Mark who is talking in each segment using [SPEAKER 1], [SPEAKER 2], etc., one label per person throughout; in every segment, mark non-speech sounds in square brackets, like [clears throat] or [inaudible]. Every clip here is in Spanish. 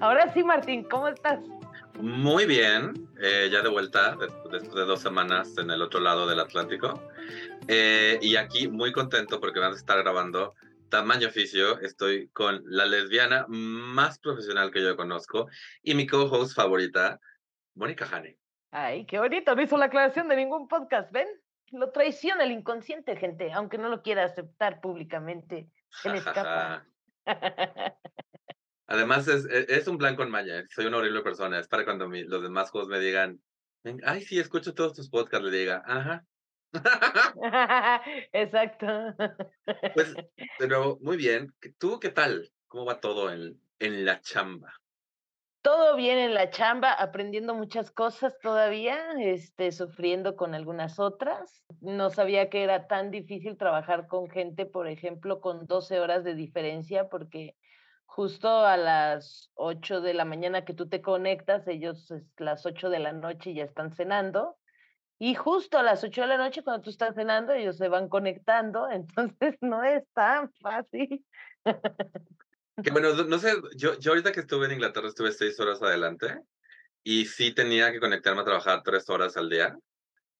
[SPEAKER 1] Ahora sí, Martín, ¿cómo estás?
[SPEAKER 2] Muy bien, eh, ya de vuelta después de dos semanas en el otro lado del Atlántico. Eh, y aquí muy contento porque van a estar grabando Tamaño Oficio. Estoy con la lesbiana más profesional que yo conozco y mi co-host favorita, Mónica Hane.
[SPEAKER 1] Ay, qué bonito, no hizo la aclaración de ningún podcast, ¿ven? Lo traiciona el inconsciente, gente, aunque no lo quiera aceptar públicamente. Él escapa. [laughs]
[SPEAKER 2] Además, es, e, es, un plan con maña. Soy una horrible persona. Es para cuando los demás juegos me digan, ay, sí, escucho todos tus podcasts, le diga, ajá. [laughs] [laughs]
[SPEAKER 1] Exacto.
[SPEAKER 2] Pues, [laughs] de nuevo, muy bien. ¿Tú qué tal? ¿Cómo va todo en, en la chamba?
[SPEAKER 1] Todo bien en la chamba, aprendiendo muchas cosas todavía, este, sufriendo con algunas otras. No sabía que era tan difícil trabajar con gente, por ejemplo, con 12 horas de diferencia, porque justo a las 8 de la mañana que tú te conectas, ellos es las 8 de la noche ya están cenando. Y justo a las 8 de la noche, cuando tú estás cenando, ellos se van conectando, [laughs] entonces no es tan fácil.
[SPEAKER 2] Que bueno, no sé, yo, yo ahorita que estuve en Inglaterra estuve seis horas adelante y sí tenía que conectarme a trabajar tres horas al día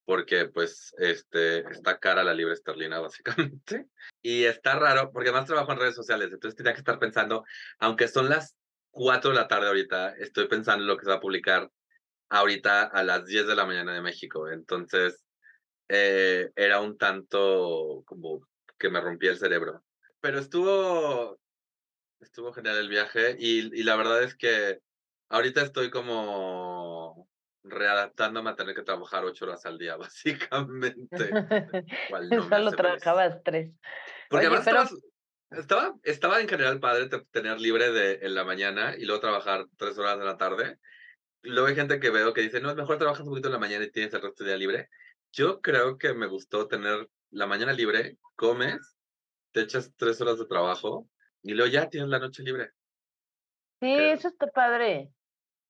[SPEAKER 2] porque pues este, está cara la libre esterlina básicamente. Y está raro porque además trabajo en redes sociales, entonces tenía que estar pensando, aunque son las 4 de la tarde ahorita, estoy pensando en lo que se va a publicar ahorita a las 10 de la mañana de México. Entonces eh, era un tanto como que me rompía el cerebro. Pero estuvo, estuvo genial el viaje y, y la verdad es que ahorita estoy como readaptándome a tener que trabajar ocho horas al día, [laughs] básicamente. [laughs]
[SPEAKER 1] No Solo trabajabas tres.
[SPEAKER 2] Porque además estaba, estaba, en general padre tener libre de en la mañana y luego trabajar tres horas de la tarde. Luego hay gente que veo que dice, no, es mejor trabajas un poquito en la mañana y tienes el resto del día libre. Yo creo que me gustó tener la mañana libre, comes, te echas tres horas de trabajo y luego ya tienes la noche libre.
[SPEAKER 1] Sí, eso está padre.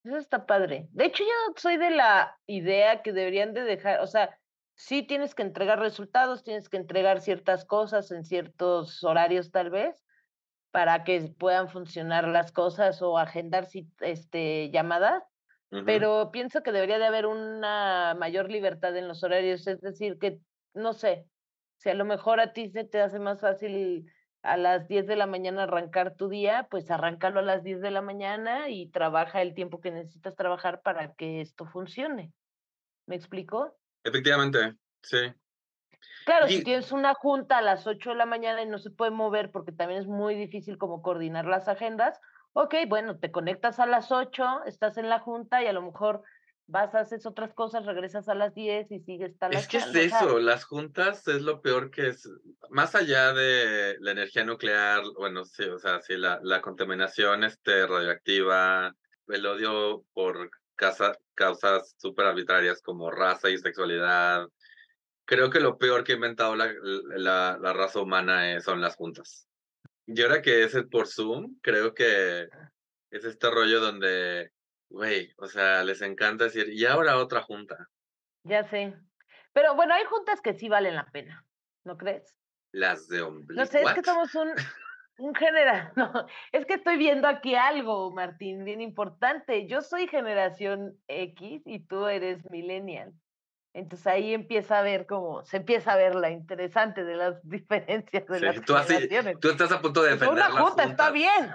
[SPEAKER 1] Eso está padre. De hecho, yo soy de la idea que deberían de dejar, o sea, sí tienes que entregar resultados, tienes que entregar ciertas cosas en ciertos horarios tal vez, para que puedan funcionar las cosas o agendar este, llamadas, pero pienso que debería de haber una mayor libertad en los horarios, es decir, que, no sé, si a lo mejor a ti se te hace más fácil a las 10 de la mañana arrancar tu día, pues arráncalo a las 10 de la mañana y trabaja el tiempo que necesitas trabajar para que esto funcione. ¿Me explico?
[SPEAKER 2] Efectivamente, sí.
[SPEAKER 1] Claro, si tienes una junta a las 8 de la mañana y no se puede mover porque también es muy difícil como coordinar las agendas, ok, bueno, te conectas a las 8, estás en la junta y a lo mejor vas, haces otras cosas, regresas a las 10 y sigues tal
[SPEAKER 2] Es que es eso, las juntas es lo peor que es, más allá de la energía nuclear, bueno, sí, o sea, sí, la, la contaminación este, radioactiva, el odio por casa, causas súper arbitrarias como raza y sexualidad, creo que lo peor que ha inventado la, la, la raza humana son las juntas. Y ahora que es por Zoom, creo que es este rollo donde Güey, o sea, les encanta decir, y ahora otra junta.
[SPEAKER 1] Ya sé. Pero bueno, hay juntas que sí valen la pena, ¿no crees?
[SPEAKER 2] Las de ombligo.
[SPEAKER 1] No sé, es que somos un, [laughs] un general. [laughs] No, es que estoy viendo aquí algo, Martín, bien importante. Yo soy generación X y tú eres millennial. Entonces ahí empieza a ver cómo, se empieza a ver la interesante de las [laughs] diferencias de las
[SPEAKER 2] tú generaciones. tú estás a punto de pues defender
[SPEAKER 1] Una junta está bien.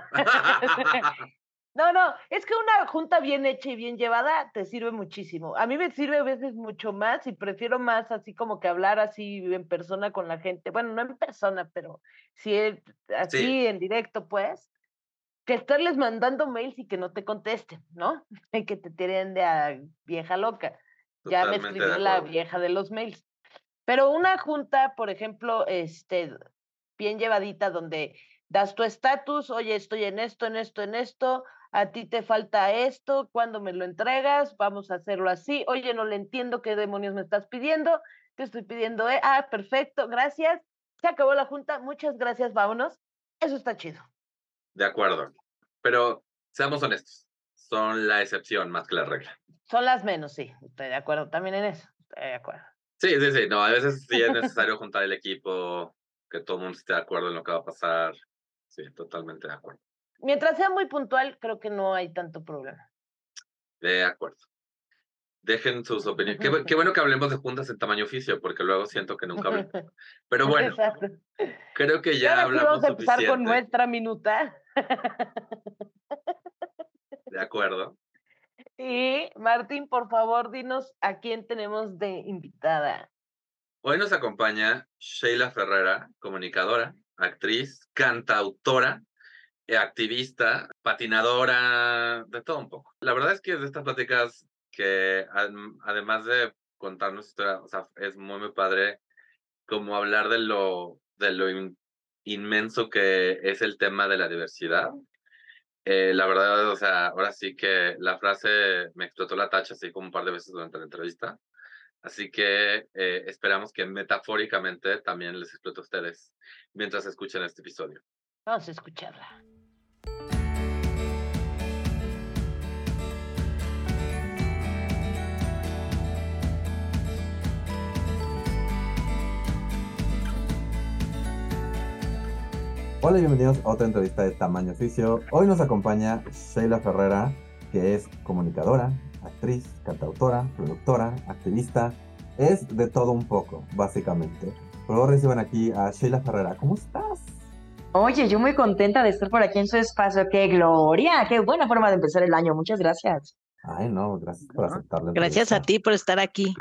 [SPEAKER 1] No, no, es que una junta bien hecha y bien llevada te sirve muchísimo. A mí me sirve a veces mucho más y prefiero más así como que hablar así en persona con la gente. Bueno, no en persona, pero sí así en directo, pues, que estarles mandando mails y que no te contesten, ¿no? [laughs] Y que te tiren de a vieja loca. ya me escribió la vieja de los mails. Pero una junta, por ejemplo, este, bien llevadita, donde das tu estatus, oye, estoy en esto, en esto, en esto, a ti te falta esto, ¿cuándo me lo entregas? Vamos a hacerlo así. Oye, no le entiendo qué demonios me estás pidiendo. Te estoy pidiendo, eh? ah, perfecto, gracias. Se acabó la junta, muchas gracias, vámonos. Eso está chido.
[SPEAKER 2] De acuerdo. Pero seamos honestos, son la excepción más que la regla.
[SPEAKER 1] Son las menos, sí, estoy de acuerdo también en eso, estoy de acuerdo.
[SPEAKER 2] Sí, sí, sí, no, a veces sí es [laughs] necesario juntar el equipo, que todo el mundo esté de acuerdo en lo que va a pasar. Sí, totalmente de acuerdo.
[SPEAKER 1] Mientras sea muy puntual, creo que no hay tanto problema.
[SPEAKER 2] De acuerdo. Dejen sus opiniones. Qué, qué, [laughs] bueno que hablemos de juntas en tamaño oficio, porque luego siento que nunca hablamos. [laughs] Pero bueno, creo que ya hablamos
[SPEAKER 1] vamos a empezar con nuestra minuta.
[SPEAKER 2] De acuerdo. [laughs]
[SPEAKER 1] Y Martín, por favor, dinos a quién tenemos de invitada.
[SPEAKER 2] Hoy nos acompaña Sheila Ferrera, comunicadora, actriz, cantautora, activista, patinadora, de todo un poco. La verdad es que de estas pláticas que además de contarnos historia, o sea, es muy, muy padre como hablar de lo, de lo inmenso que es el tema de la diversidad. Eh, la verdad, o sea, ahora sí que la frase me explotó la tacha así como un par de veces durante la entrevista. Así que eh, esperamos que metafóricamente también les explote a ustedes mientras escuchen este episodio.
[SPEAKER 1] Vamos a escucharla.
[SPEAKER 3] Hola y bienvenidos a otra entrevista de Tamaño Oficio. Hoy nos acompaña Sheila Ferrera, que es comunicadora, actriz, cantautora, productora, activista. Es de todo un poco, básicamente. Por favor reciban aquí a Sheila Ferrera. ¿Cómo estás?
[SPEAKER 4] Oye, yo muy contenta de estar por aquí en su espacio. ¡Qué gloria! ¡Qué buena forma de empezar el año! Muchas gracias.
[SPEAKER 3] Ay, no, gracias por aceptarlo.
[SPEAKER 5] Gracias a ti por estar aquí.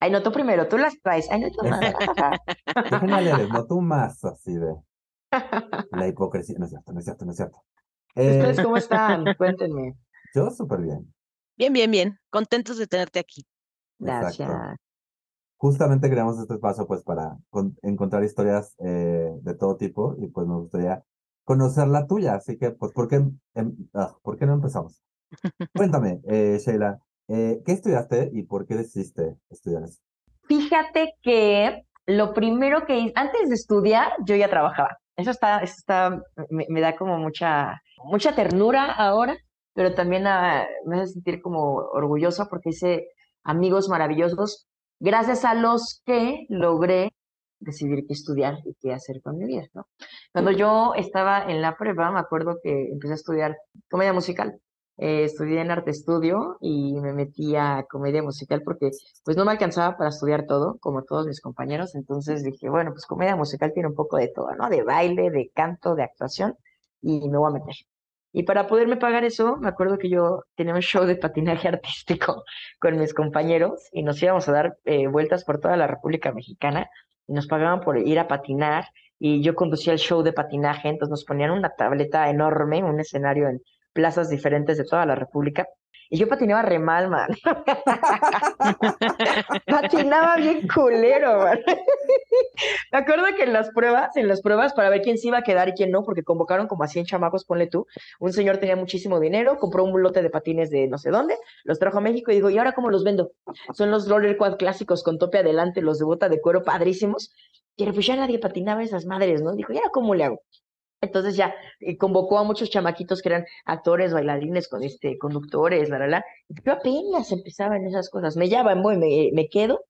[SPEAKER 4] Ay, no tú primero, tú las traes. Ay, no tú más. [laughs]
[SPEAKER 3] No tú más, así de. [laughs] La hipocresía, no es cierto, no es cierto, no es cierto.
[SPEAKER 4] ¿Ustedes cómo están? [laughs] Cuéntenme.
[SPEAKER 3] Yo súper bien.
[SPEAKER 5] Bien, bien, bien. Contentos de tenerte aquí.
[SPEAKER 4] Gracias.
[SPEAKER 3] Justamente creamos este espacio pues para encontrar historias eh, de todo tipo y pues me gustaría conocer la tuya, así que pues ¿por qué, em, ah, ¿por qué no empezamos? [laughs] Cuéntame, eh, Sheila, eh, ¿qué estudiaste y por qué decidiste estudiar eso?
[SPEAKER 4] Fíjate que lo primero que hice, antes de estudiar, yo ya trabajaba. Eso está, eso está, me, da como mucha, mucha ternura ahora, pero también ah, me hace sentir como orgullosa porque hice amigos maravillosos, gracias a los que logré decidir qué estudiar y qué hacer con mi vida, ¿no? Cuando yo estaba en la prueba, me acuerdo que empecé a estudiar comedia musical. Eh, estudié en arte estudio y me metí a comedia musical porque pues no me alcanzaba para estudiar todo, como todos mis compañeros, entonces dije, bueno, pues comedia musical tiene un poco de todo, ¿no? De baile, de canto, de actuación, y me voy a meter. Y para poderme pagar eso, me acuerdo que yo tenía un show de patinaje [laughs] artístico con mis compañeros y nos íbamos a dar eh, vueltas por toda la República Mexicana y nos pagaban por ir a patinar y yo conducía el show de patinaje, entonces nos ponían una tableta enorme, un escenario en plazas diferentes de toda la República. Y yo patinaba re mal, man. [laughs] patinaba bien culero, man. Me acuerdo que en las pruebas, en las pruebas, para ver quién se iba a quedar y quién no, porque convocaron como a 100 chamacos, ponle tú, un señor tenía muchísimo dinero, compró un lote de patines de no sé dónde, los trajo a México y dijo, ¿y ahora cómo los vendo? Son los roller quad clásicos con tope adelante, los de bota de cuero padrísimos. Y pues ya nadie patinaba esas madres, ¿no? Dijo, ¿y ahora cómo le hago? Entonces ya eh, convocó a muchos chamaquitos que eran actores, bailarines, con este, conductores, la, la, la. Yo apenas empezaba en esas cosas. Me llaman, voy, me, me quedo.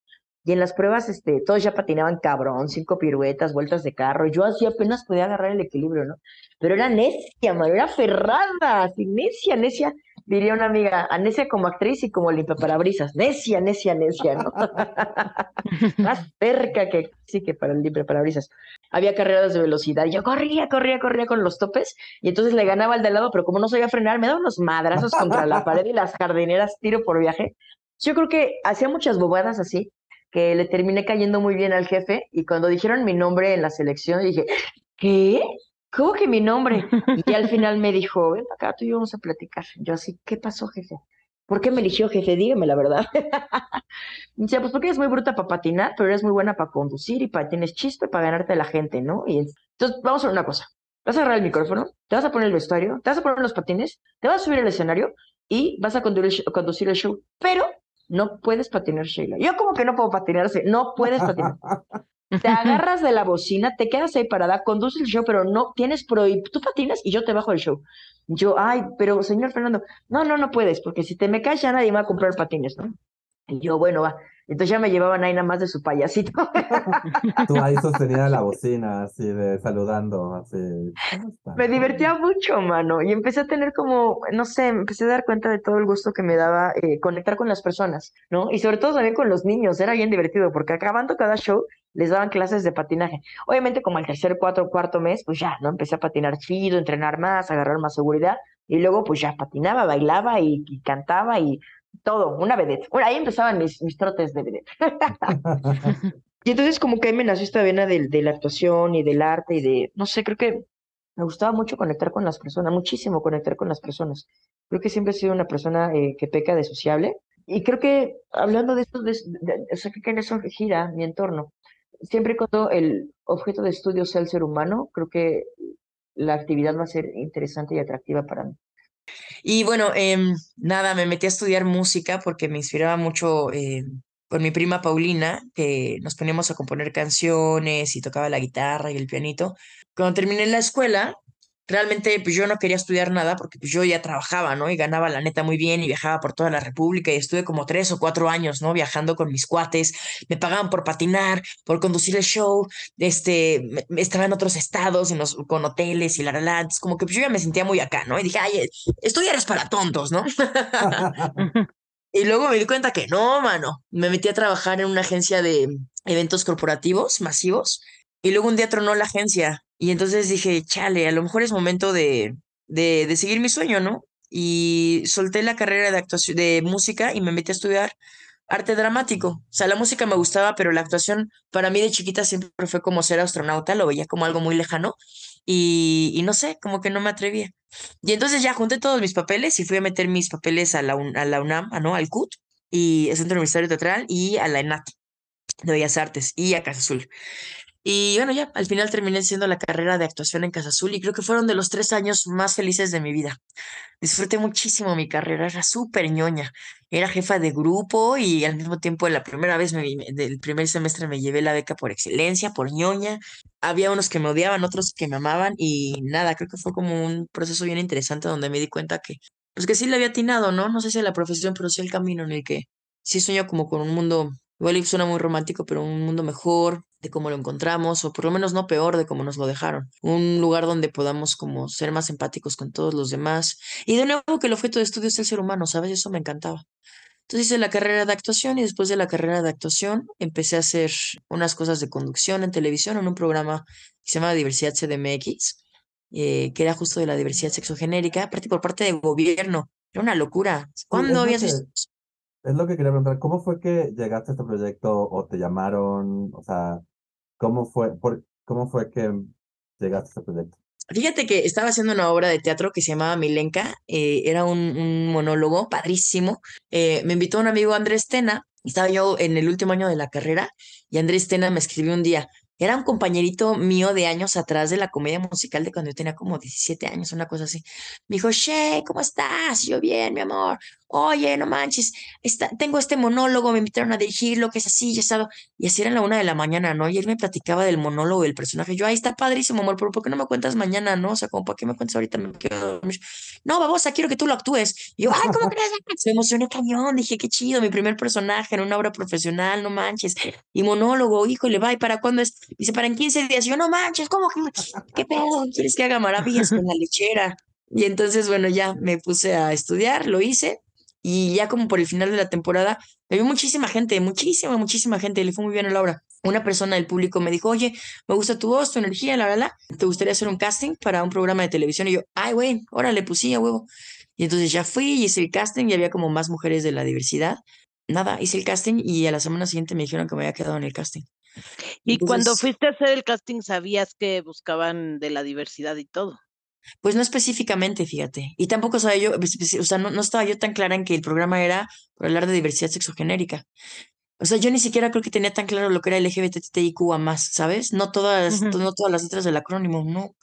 [SPEAKER 4] Y en las pruebas, este, todos ya patinaban cabrón, cinco piruetas, vueltas de carro. Yo así apenas podía agarrar el equilibrio, ¿no? Pero era necia, mano, era ferrada, así, necia, necia diría una amiga, a necia como actriz y como limpia parabrisas, necia, necia, necia, ¿no? [laughs] Más cerca que sí que para el limpia parabrisas. Había carreras de velocidad, yo corría, corría, corría con los topes, y entonces le ganaba al de al lado, pero como no sabía frenar, me daba unos madrazos contra la [laughs] pared y las jardineras tiro por viaje. Yo creo que hacía muchas bobadas así, que le terminé cayendo muy bien al jefe, y cuando dijeron mi nombre en la selección, dije, ¿qué? ¿Cómo que mi nombre? Y al [laughs] final me dijo, ven acá, tú y yo vamos a platicar. Yo así, ¿qué pasó, jefe? ¿Por qué me eligió jefe? Dígame la verdad. [laughs] Dice, pues porque eres muy bruta para patinar, pero eres muy buena para conducir y para tienes chispe para ganarte a la gente, ¿no? Y entonces, vamos a ver una cosa.
[SPEAKER 6] vas a agarrar el micrófono, te vas a poner el vestuario, te vas a poner los patines, te vas a subir al escenario y vas a conducir, conducir el show. Pero no puedes patinar, Sheila. Yo como que no puedo patinarse, no puedes patinar. [laughs] Te agarras de la bocina, te quedas ahí parada, conduces el show, pero no tienes prohibido. Tú patinas y yo te bajo el show. Yo, ay, pero señor Fernando, no, no, no puedes, porque si te me caes ya nadie va a comprar patines, ¿no? Y yo, bueno, va. Entonces ya me llevaban ahí nada más de su payasito. [laughs]
[SPEAKER 3] Tú ahí sostenida la bocina, así de saludando, así.
[SPEAKER 6] Me divertía mucho, mano. Y empecé a tener como, no sé, empecé a dar cuenta de todo el gusto que me daba eh, conectar con las personas, ¿no? Y sobre todo también con los niños. Era bien divertido porque acabando cada show les daban clases de patinaje. Obviamente como el tercer, cuatro, cuarto mes, pues ya, ¿no? Empecé a patinar chido, entrenar más, agarrar más seguridad. Y luego pues ya patinaba, bailaba y cantaba y todo, una vedette. Bueno, ahí empezaban mis, mis trotes de vedette. [laughs] y entonces como que me nació esta vena de, de, la actuación y del arte y de, no sé, creo que me gustaba mucho conectar con las personas, muchísimo conectar con las personas. Creo que siempre he sido una persona eh, que peca de sociable. Y creo que hablando de esto, de, de, o sea, que en eso gira mi entorno. Siempre cuando el objeto de estudio sea el ser humano, creo que la actividad va a ser interesante y atractiva para mí.
[SPEAKER 4] Y bueno, eh, nada, me metí a estudiar música porque me inspiraba mucho eh, por mi prima Paulina, que nos poníamos a componer canciones y tocaba la guitarra y el pianito. Cuando terminé la escuela, realmente pues yo no quería estudiar nada porque pues yo ya trabajaba, ¿no? Y ganaba la neta muy bien y viajaba por toda la República y estuve como tres o cuatro años, ¿no? Viajando con mis cuates, me pagaban por patinar, por conducir el show, este, estaba en otros estados, en los, con hoteles y la la la, como que pues yo ya me sentía muy acá, ¿no? Y dije, ay, estudiar es para tontos, ¿no? [laughs] y luego me di cuenta que no, mano, me metí a trabajar en una agencia de eventos corporativos masivos y luego un día tronó la agencia y entonces dije, chale, a lo mejor es momento de, de, de, seguir mi sueño, ¿no? Y solté la carrera de actuación, de música y me metí a estudiar arte dramático. O sea, la música me gustaba, pero la actuación para mí de chiquita siempre fue como ser astronauta, lo veía como algo muy lejano y, y no sé, como que no me atrevía. Y entonces ya junté todos mis papeles y fui a meter mis papeles a la, a la UNAM, ¿no? Al CUT, y el Centro Universitario Teatral y a la ENAT de Bellas Artes y a Casa Azul. Y bueno, ya al final terminé siendo la carrera de actuación en Casa Azul y creo que fueron de los tres años más felices de mi vida. Disfruté muchísimo mi carrera, era súper ñoña. Era jefa de grupo y al mismo tiempo la primera vez, me, del primer semestre me llevé la beca por excelencia, por ñoña. Había unos que me odiaban, otros que me amaban y nada, creo que fue como un proceso bien interesante donde me di cuenta que, pues que sí le había atinado, ¿no? No sé si la profesión, pero sí el camino en el que sí sueño como con un mundo Igual suena muy romántico, pero un mundo mejor de cómo lo encontramos, o por lo menos no peor de cómo nos lo dejaron. Un lugar donde podamos como ser más empáticos con todos los demás. Y de nuevo que el objeto de estudio es el ser humano, ¿sabes? Eso me encantaba. Entonces hice la carrera de actuación y después de la carrera de actuación empecé a hacer unas cosas de conducción en televisión en un programa que se llama Diversidad CDMX, eh, que era justo de la diversidad sexogenérica, aparte por parte del gobierno. Era una locura. ¿Cuándo habías visto
[SPEAKER 3] es lo que quería preguntar, ¿cómo fue que llegaste a este proyecto o te llamaron? O sea, ¿cómo fue, por, cómo fue que llegaste a este proyecto?
[SPEAKER 4] Fíjate que estaba haciendo una obra de teatro que se llamaba Milenka, eh, era un, monólogo padrísimo. Eh, me invitó un amigo Andrés Tena, estaba yo en el último año de la carrera y Andrés Tena me escribió un día, era un compañerito mío de años atrás de la comedia musical de cuando yo tenía como 17 años, una cosa así. Me dijo, Shay, ¿cómo estás? yo, bien, mi amor. Oye, no manches, está, tengo este monólogo, me invitaron a dirigirlo, que es así, ya estaba. Y así era la una de la mañana, ¿no? Y él me platicaba del monólogo del personaje. Yo, ahí está padrísimo, amor, pero ¿por qué no me cuentas mañana, no? O sea, como, ¿para qué me cuentas ahorita? Me quedo dormir. No, babosa, quiero que tú lo actúes. Y yo, ay, ¿cómo [laughs] crees? Se emocioné cañón. Dije, qué chido, mi primer personaje en una obra profesional, no manches. Y monólogo, híjole, va, ¿y para cuándo es? Dice, para en 15 días. yo, no manches, ¿cómo que? ¿Qué pedo? ¿Quieres que haga maravillas con la lechera? Y entonces, bueno, ya me puse a estudiar, lo hice. Y ya como por el final de la temporada, me vio muchísima gente, muchísima, muchísima gente, le fue muy bien a la obra. Una persona del público me dijo, oye, me gusta tu voz, tu energía, la verdad, ¿te gustaría hacer un casting para un programa de televisión? Y yo, ay, güey, órale, pues sí, a huevo. Y entonces ya fui y hice el casting y había como más mujeres de la diversidad. Nada, hice el casting y a la semana siguiente me dijeron que me había quedado en el casting.
[SPEAKER 7] Y entonces, cuando fuiste a hacer el casting, ¿sabías que buscaban de la diversidad y todo?
[SPEAKER 4] Pues no específicamente, fíjate. Y tampoco sabía yo, o sea, no, no, estaba yo tan clara en que el programa era por hablar de diversidad sexogenérica. O sea, yo ni siquiera creo que tenía tan claro lo que era el LGBTIQ a más, ¿sabes? No todas, uh -huh. no todas las letras del acrónimo, no.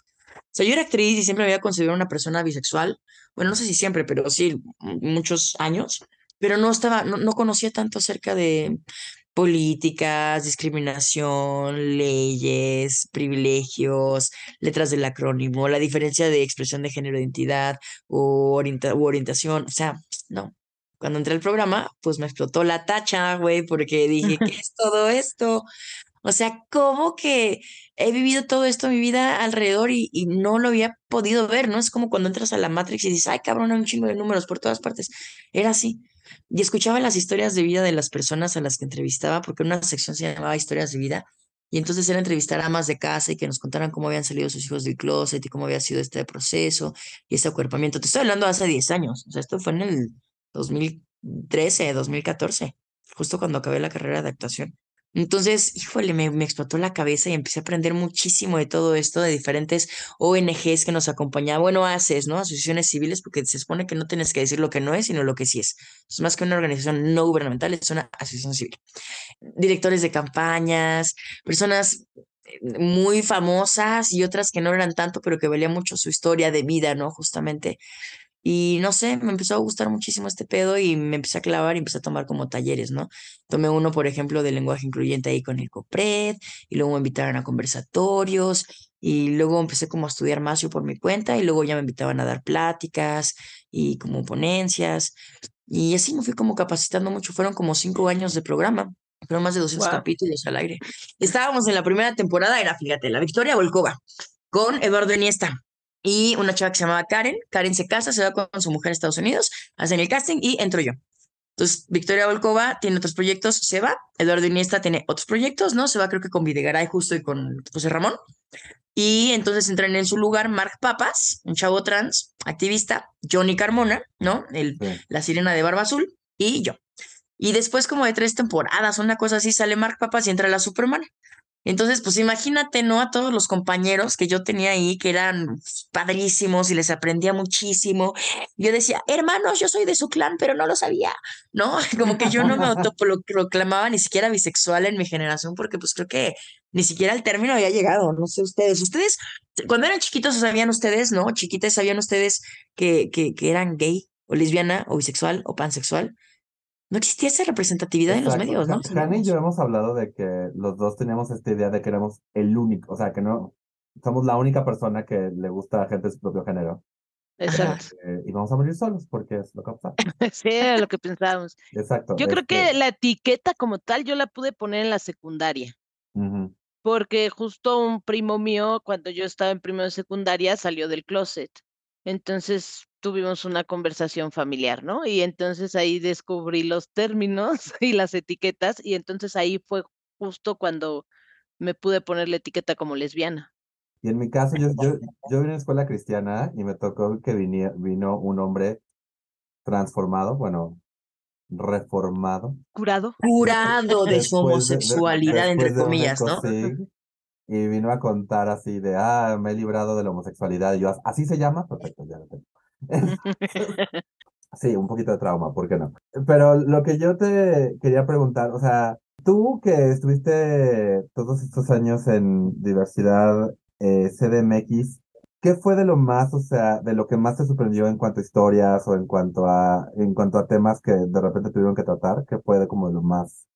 [SPEAKER 4] sea, yo era actriz y siempre me había considerado una persona bisexual. Bueno, no sé si siempre, pero sí, muchos años. Pero no estaba, no, no conocía tanto acerca de políticas, discriminación, leyes, privilegios, letras del acrónimo, la diferencia de expresión de género, identidad o orientación. O sea, no. Cuando entré al programa, pues me explotó la tacha, güey, porque dije, [laughs] ¿qué es todo esto? O sea, ¿cómo que he vivido todo esto en mi vida alrededor y, y, no lo había podido ver, ¿no? Es como cuando entras a la Matrix y dices, ay, cabrón, hay un chingo de números por todas partes. Era así. Y escuchaba las historias de vida de las personas a las que entrevistaba, porque una sección se llamaba Historias de Vida. Y entonces era entrevistar a amas de casa y que nos contaran cómo habían salido sus hijos del closet y cómo había sido este proceso y ese acuerpamiento. Te estoy hablando hace 10 años, o sea, esto fue en el 2013, 2014, justo cuando acabé la carrera de actuación. Entonces, híjole, me, me, explotó la cabeza y empecé a aprender muchísimo de todo esto, de diferentes ONGs que nos acompañaban, bueno, ACES, ¿no? Asociaciones civiles, porque se supone que no tienes que decir lo que no es, sino lo que sí es. Es más que una organización no gubernamental, es una asociación civil. Directores de campañas, personas eh, muy famosas y otras que no eran tanto, pero que valía mucho su historia de vida, ¿no? Justamente y no sé, me empezó a gustar muchísimo este pedo y me empecé a clavar y empecé a tomar como talleres, ¿no? Tomé uno, por ejemplo, de lenguaje incluyente ahí con el COPRED y luego me invitaron a conversatorios y luego empecé como a estudiar más yo por mi cuenta y luego ya me invitaban a dar pláticas y como ponencias y así me fui como capacitando mucho. Fueron como cinco años de programa. Fueron más de 200 capítulos al aire. Estábamos en la primera temporada, era, fíjate, la Victoria Volkova, con Eduardo Iniesta y una chava que se llamaba Karen. Karen se casa, se va con su mujer a Estados Unidos, hacen el casting y entro yo. Entonces, Victoria Volkova tiene otros proyectos, se va. Eduardo Iniesta tiene otros proyectos, ¿no? Se va creo que con Videgaray justo y con José Ramón. Y entonces entran en su lugar Mark Papas, un chavo trans, activista, Johnny Carmona, ¿no? El, La sirena de barba azul, y yo. Y después como de tres temporadas, una cosa así, sale Mark Papas y entra la Superman. Entonces, pues imagínate, ¿no? A todos los compañeros que yo tenía ahí, que eran padrísimos y les aprendía muchísimo. Yo decía, hermanos, yo soy de su clan, pero no lo sabía, ¿no? [laughs] Como que yo no me autoproclamaba ni siquiera bisexual en mi generación, porque pues creo que ni siquiera el término había llegado, no sé ustedes. Ustedes, cuando eran chiquitos, ¿sabían ustedes, no? Chiquitas, ¿sabían ustedes que, que, que eran gay o lesbiana o bisexual o pansexual? No existía esa representatividad en los medios, ¿no?
[SPEAKER 3] Jani y yo hemos hablado de que los dos teníamos esta idea de que éramos el único, o sea, que no somos la única persona que le gusta a gente de su propio género.
[SPEAKER 1] Exacto.
[SPEAKER 3] Eh, y vamos a morir solos porque es lo que pasa. [laughs]
[SPEAKER 1] sí, es lo que pensábamos.
[SPEAKER 3] Exacto.
[SPEAKER 1] Yo creo que la etiqueta como tal yo la pude poner en la secundaria. Porque justo un primo mío, cuando yo estaba en primero de secundaria, salió del closet. Entonces tuvimos una conversación familiar, ¿no? Y entonces ahí descubrí los términos [laughs] y las etiquetas y entonces ahí fue justo cuando me pude poner la etiqueta como lesbiana.
[SPEAKER 3] Y en mi caso, yo, yo, yo vine a escuela cristiana y me tocó que vino un hombre transformado, bueno, reformado.
[SPEAKER 1] Curado.
[SPEAKER 4] Curado de su homosexualidad, entre comillas, ¿no? [laughs]
[SPEAKER 3] y vino a contar así de, ah, me he librado de la homosexualidad. Y yo, ¿así se llama? Perfecto, ya lo tengo. [laughs] sí, un poquito de trauma, ¿por qué no? Pero lo que yo te quería preguntar, o sea, tú que estuviste todos estos años en diversidad eh, CDMX, ¿qué fue de lo más, o sea, de lo que más te sorprendió en cuanto a historias o en cuanto a, en cuanto a temas que de repente tuvieron que tratar? ¿Qué fue de como lo más,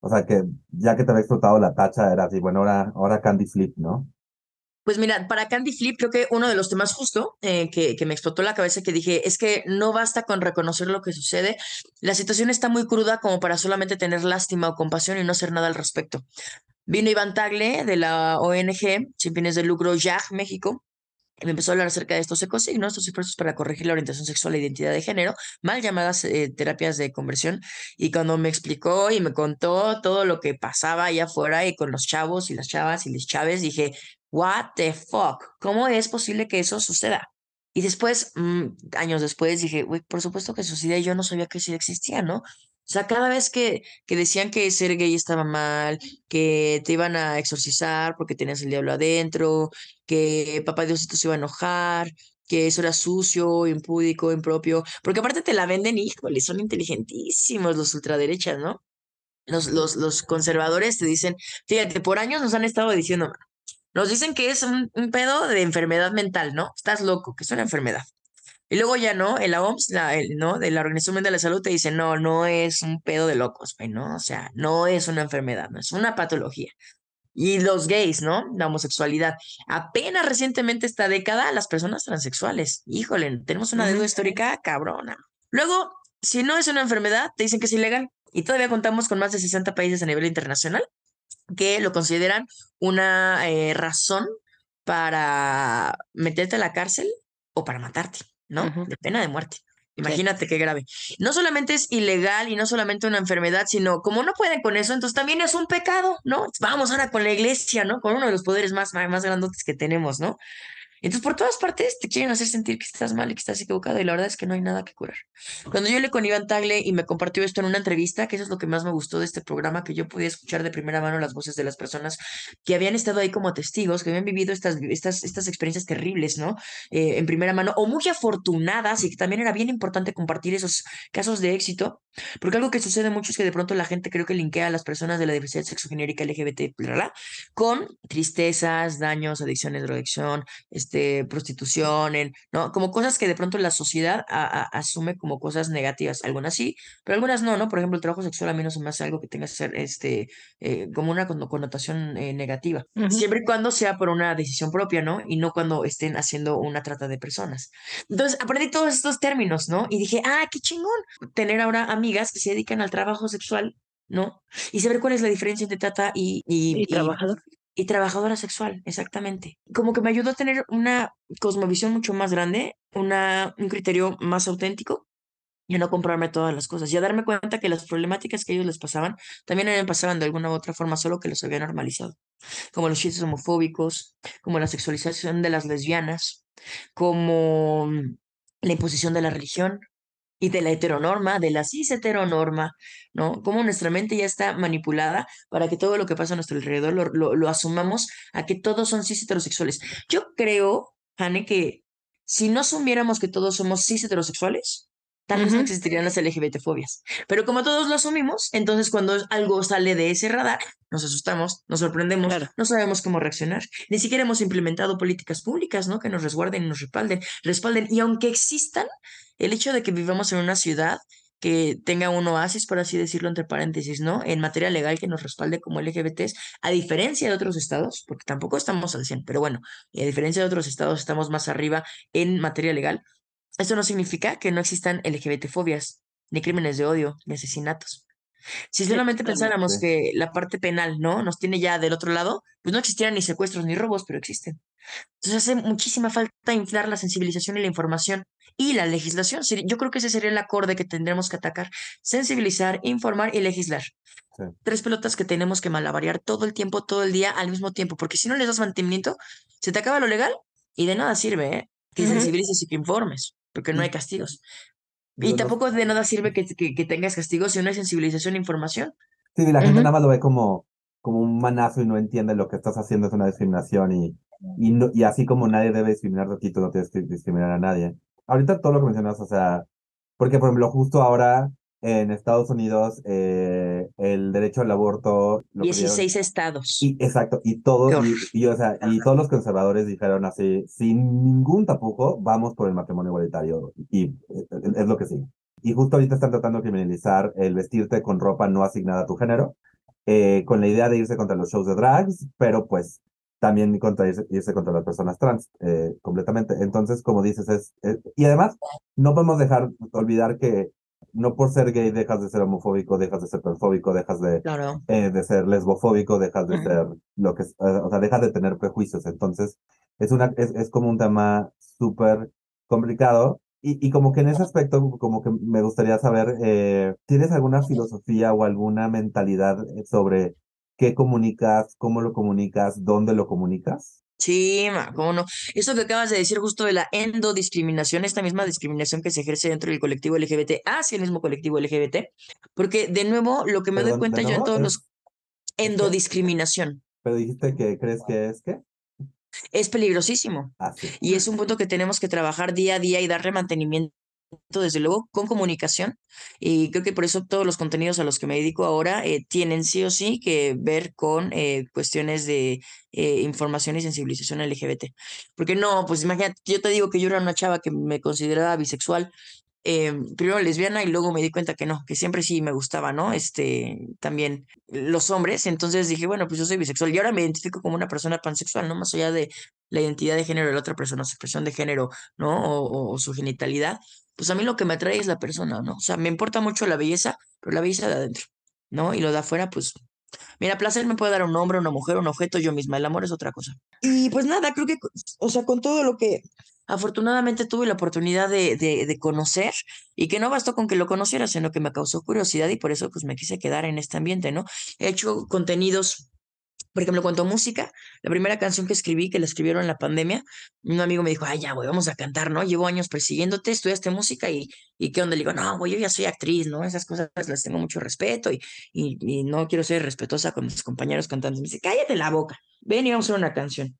[SPEAKER 3] o sea, que ya que te había explotado la tacha era así, bueno, ahora, ahora Candy Flip, ¿no?
[SPEAKER 4] Pues mira, para Candy Flip creo que uno de los temas justo eh, que, me explotó la cabeza que dije es que no basta con reconocer lo que sucede, la situación está muy cruda como para solamente tener lástima o compasión y no hacer nada al respecto. Vino Iván Tagle de la ONG Sin Fines de Lucro YAG México y me empezó a hablar acerca de estos ecosignos, estos esfuerzos para corregir la orientación sexual e identidad de género, mal llamadas eh, terapias de conversión. Y cuando me explicó y me contó todo lo que pasaba allá afuera y con los chavos y las chavas y las chaves, dije, what the fuck, ¿cómo es posible que eso suceda? Y después, mm, años después, dije, güey, por supuesto que sucedía y yo no sabía que eso existía, ¿no? O sea, cada vez que, que decían que ser gay estaba mal, que te iban a exorcizar porque tenías el diablo adentro, que papá Diosito se iba a enojar, que eso era sucio, impúdico, impropio, porque aparte te la venden, híjole, son inteligentísimos los ultraderechas, ¿no? Los, los, los conservadores te dicen, fíjate, por años nos han estado diciendo, Nos dicen que es un, un pedo de enfermedad mental, ¿no? Estás loco, que es una enfermedad. Y luego ya no, en la OMS, la, el- ¿no? De la Organización Mundial de la Salud te dice, no, no es un pedo de locos, güey, ¿no? O sea, no es una enfermedad, no es una patología. Y los gays, ¿no? La homosexualidad. Apenas recientemente esta década, las personas transexuales. Híjole, tenemos una deuda histórica cabrona. Luego, si no es una enfermedad, te dicen que es ilegal. Y todavía contamos con más de 60 países a nivel internacional que lo consideran una eh, razón para meterte a la cárcel o para matarte, ¿no? De pena de muerte. Imagínate qué grave. No solamente es ilegal y no solamente una enfermedad, sino como no pueden con eso, entonces también es un pecado, ¿no? Vamos ahora con la iglesia, ¿no? Con uno de los poderes más, más grandotes que tenemos, ¿no? Entonces, por todas partes te quieren hacer sentir que estás mal y que estás equivocado, y la verdad es que no hay nada que curar. Cuando yo hablé con Iván Tagle y me compartió esto en una entrevista, que eso es lo que más me gustó de este programa, que yo podía escuchar de primera mano las voces de las personas que habían estado ahí como testigos, que habían vivido estas, estas, estas experiencias terribles, ¿no? Eh, en primera mano, o muy afortunadas, y que también era bien importante compartir esos casos de éxito, porque algo que sucede mucho es que de pronto la gente creo que linkea a las personas de la diversidad sexogenérica LGBT, bla, con tristezas, daños, adicciones, drogadicción, este, prostitución, en- ¿no? Como cosas que de pronto la sociedad a- a- asume como cosas negativas. Algunas sí, pero algunas no, ¿no? Por ejemplo, el trabajo sexual a mí no se me hace algo que tenga que ser, este, eh, como una conno- connotación eh, negativa. Siempre y cuando sea por una decisión propia, ¿no? Y no cuando estén haciendo una trata de personas. Entonces, aprendí todos estos términos, ¿no? Y dije, ah, qué chingón tener ahora amigas que se dedican al trabajo sexual, ¿no? Y saber cuál es la diferencia entre trata y, y,
[SPEAKER 7] Y trabajador.
[SPEAKER 4] Y trabajadora sexual, exactamente. Como que me ayudó a tener una cosmovisión mucho más grande, una, un criterio más auténtico y no comprarme todas las cosas y a darme cuenta que las problemáticas que ellos les pasaban también me pasaban de alguna u otra forma, solo que los había normalizado, como los chistes homofóbicos, como la sexualización de las lesbianas, como mm, la imposición de la religión y de la heteronorma, de la cis heteronorma, ¿no? Como nuestra mente ya está manipulada para que todo lo que pasa a nuestro alrededor lo, lo, lo asumamos a que todos son cis heterosexuales. Yo creo, Hane, que si no asumiéramos que todos somos cis heterosexuales, tal vez no existirían las LGBT-fobias. Pero como todos lo asumimos, entonces cuando algo sale de ese radar, nos asustamos, nos sorprendemos,
[SPEAKER 7] Claro.
[SPEAKER 4] no sabemos cómo reaccionar. Ni siquiera hemos implementado políticas públicas, ¿no? Que nos resguarden y nos respalden, respalden. Y aunque existan, el hecho de que vivamos en una ciudad que tenga un oasis, por así decirlo, entre paréntesis, ¿no? En materia legal que nos respalde como LGBTs, a diferencia de otros estados, porque tampoco estamos al 100, pero bueno, a diferencia de otros estados, estamos más arriba en materia legal. Esto no significa que no existan LGBT-fobias, ni crímenes de odio, ni asesinatos. Si solamente pensáramos que la parte penal, ¿no? Nos tiene ya del otro lado, pues no existieran ni secuestros ni robos, pero existen. Entonces hace muchísima falta inflar la sensibilización y la información y la legislación. Yo creo que ese sería el acorde que tendremos que atacar. Sensibilizar, informar y legislar.
[SPEAKER 3] Sí.
[SPEAKER 4] Tres pelotas que tenemos que malabarear todo el tiempo, todo el día, al mismo tiempo, porque si no les das mantenimiento, se te acaba lo legal y de nada sirve, ¿eh? Que sensibilices y que informes, porque no hay castigos. Y
[SPEAKER 3] los-
[SPEAKER 4] tampoco de nada sirve que, que, que tengas castigos si no hay sensibilización e información.
[SPEAKER 3] Sí, la gente
[SPEAKER 7] Ujú.
[SPEAKER 3] nada más lo ve como, como un manazo y no entiende lo que estás haciendo es una discriminación y, y, no- y así como nadie debe discriminarte a ti, tú no tienes que discriminar a nadie. Ahorita todo lo que mencionas, o sea, porque por ejemplo, justo ahora en Estados Unidos eh, el derecho al aborto lo pidieron-
[SPEAKER 4] 16 estados.
[SPEAKER 3] y exacto, y todo,
[SPEAKER 4] Qué
[SPEAKER 3] y, y, o sea, y todos los conservadores dijeron así, sin ningún tapujo, vamos por el matrimonio igualitario, y eh, es, es lo que sigue. Y justo ahorita están tratando de criminalizar el vestirte con ropa no asignada a tu género, eh, con la idea de irse contra los shows de drags, pero pues también contra irse, irse contra las personas trans, eh, completamente. Entonces, como dices, es, es- y además, no podemos dejar, olvidar que no por ser gay dejas de ser homofóbico, dejas de ser transfóbico, dejas de,
[SPEAKER 4] Claro.
[SPEAKER 3] eh, de ser lesbofóbico, dejas de ser lo que, es- eh, o sea, dejas de tener prejuicios. Entonces, es una, es, es como un tema súper complicado. Y, y como que en ese aspecto, como que me gustaría saber, eh, ¿tienes alguna filosofía o alguna mentalidad eh, sobre qué comunicas, cómo lo comunicas, dónde lo comunicas?
[SPEAKER 4] Sí, ma, cómo no. Eso que acabas de decir justo de la endodiscriminación, esta misma discriminación que se ejerce dentro del colectivo LGBT hacia el mismo colectivo LGBT, porque de nuevo lo que me doy
[SPEAKER 3] Perdón, ¿de
[SPEAKER 4] cuenta yo en todos
[SPEAKER 3] Es-
[SPEAKER 4] los endodiscriminación.
[SPEAKER 3] Pero dijiste que crees que es que...
[SPEAKER 4] es peligrosísimo.
[SPEAKER 3] Ah, sí.
[SPEAKER 4] y es un punto que tenemos que trabajar día a día y darle mantenimiento desde luego, con comunicación. Y creo que por eso todos los contenidos a los que me dedico ahora eh, tienen sí o sí que ver con eh, cuestiones de eh, información y sensibilización LGBT. Porque no, pues imagínate, yo te digo que yo era una chava que me consideraba bisexual eh, primero lesbiana y luego me di cuenta que no, que siempre sí me gustaba, ¿no? Este, también los hombres, entonces dije, bueno, pues yo soy bisexual y ahora me identifico como una persona pansexual, ¿no? Más allá de la identidad de género de la otra persona, su expresión de género, ¿no? O, o, su genitalidad, pues a mí lo que me atrae es la persona, ¿no? O sea, me importa mucho la belleza, pero la belleza de adentro, ¿no? Y lo de afuera, pues Mira, placer me puede dar un hombre, una mujer, un objeto, yo misma. El amor es otra cosa. Y pues nada, creo que, o sea, con todo lo que afortunadamente tuve la oportunidad de, de, de, conocer y que no bastó con que lo conociera, sino que me causó curiosidad y por eso pues me quise quedar en este ambiente, ¿no? He hecho contenidos por ejemplo, cuanto a música, la primera canción que escribí, que la escribieron en la pandemia, un amigo me dijo, ay, ya, güey, vamos a cantar, ¿no? Llevo años persiguiéndote, estudiaste música y, y ¿qué onda? Le digo, no, güey, yo ya soy actriz, ¿no? Esas cosas las tengo mucho respeto y, y, y no quiero ser respetuosa con mis compañeros cantantes. Me dice, cállate la boca, ven y vamos a hacer una canción.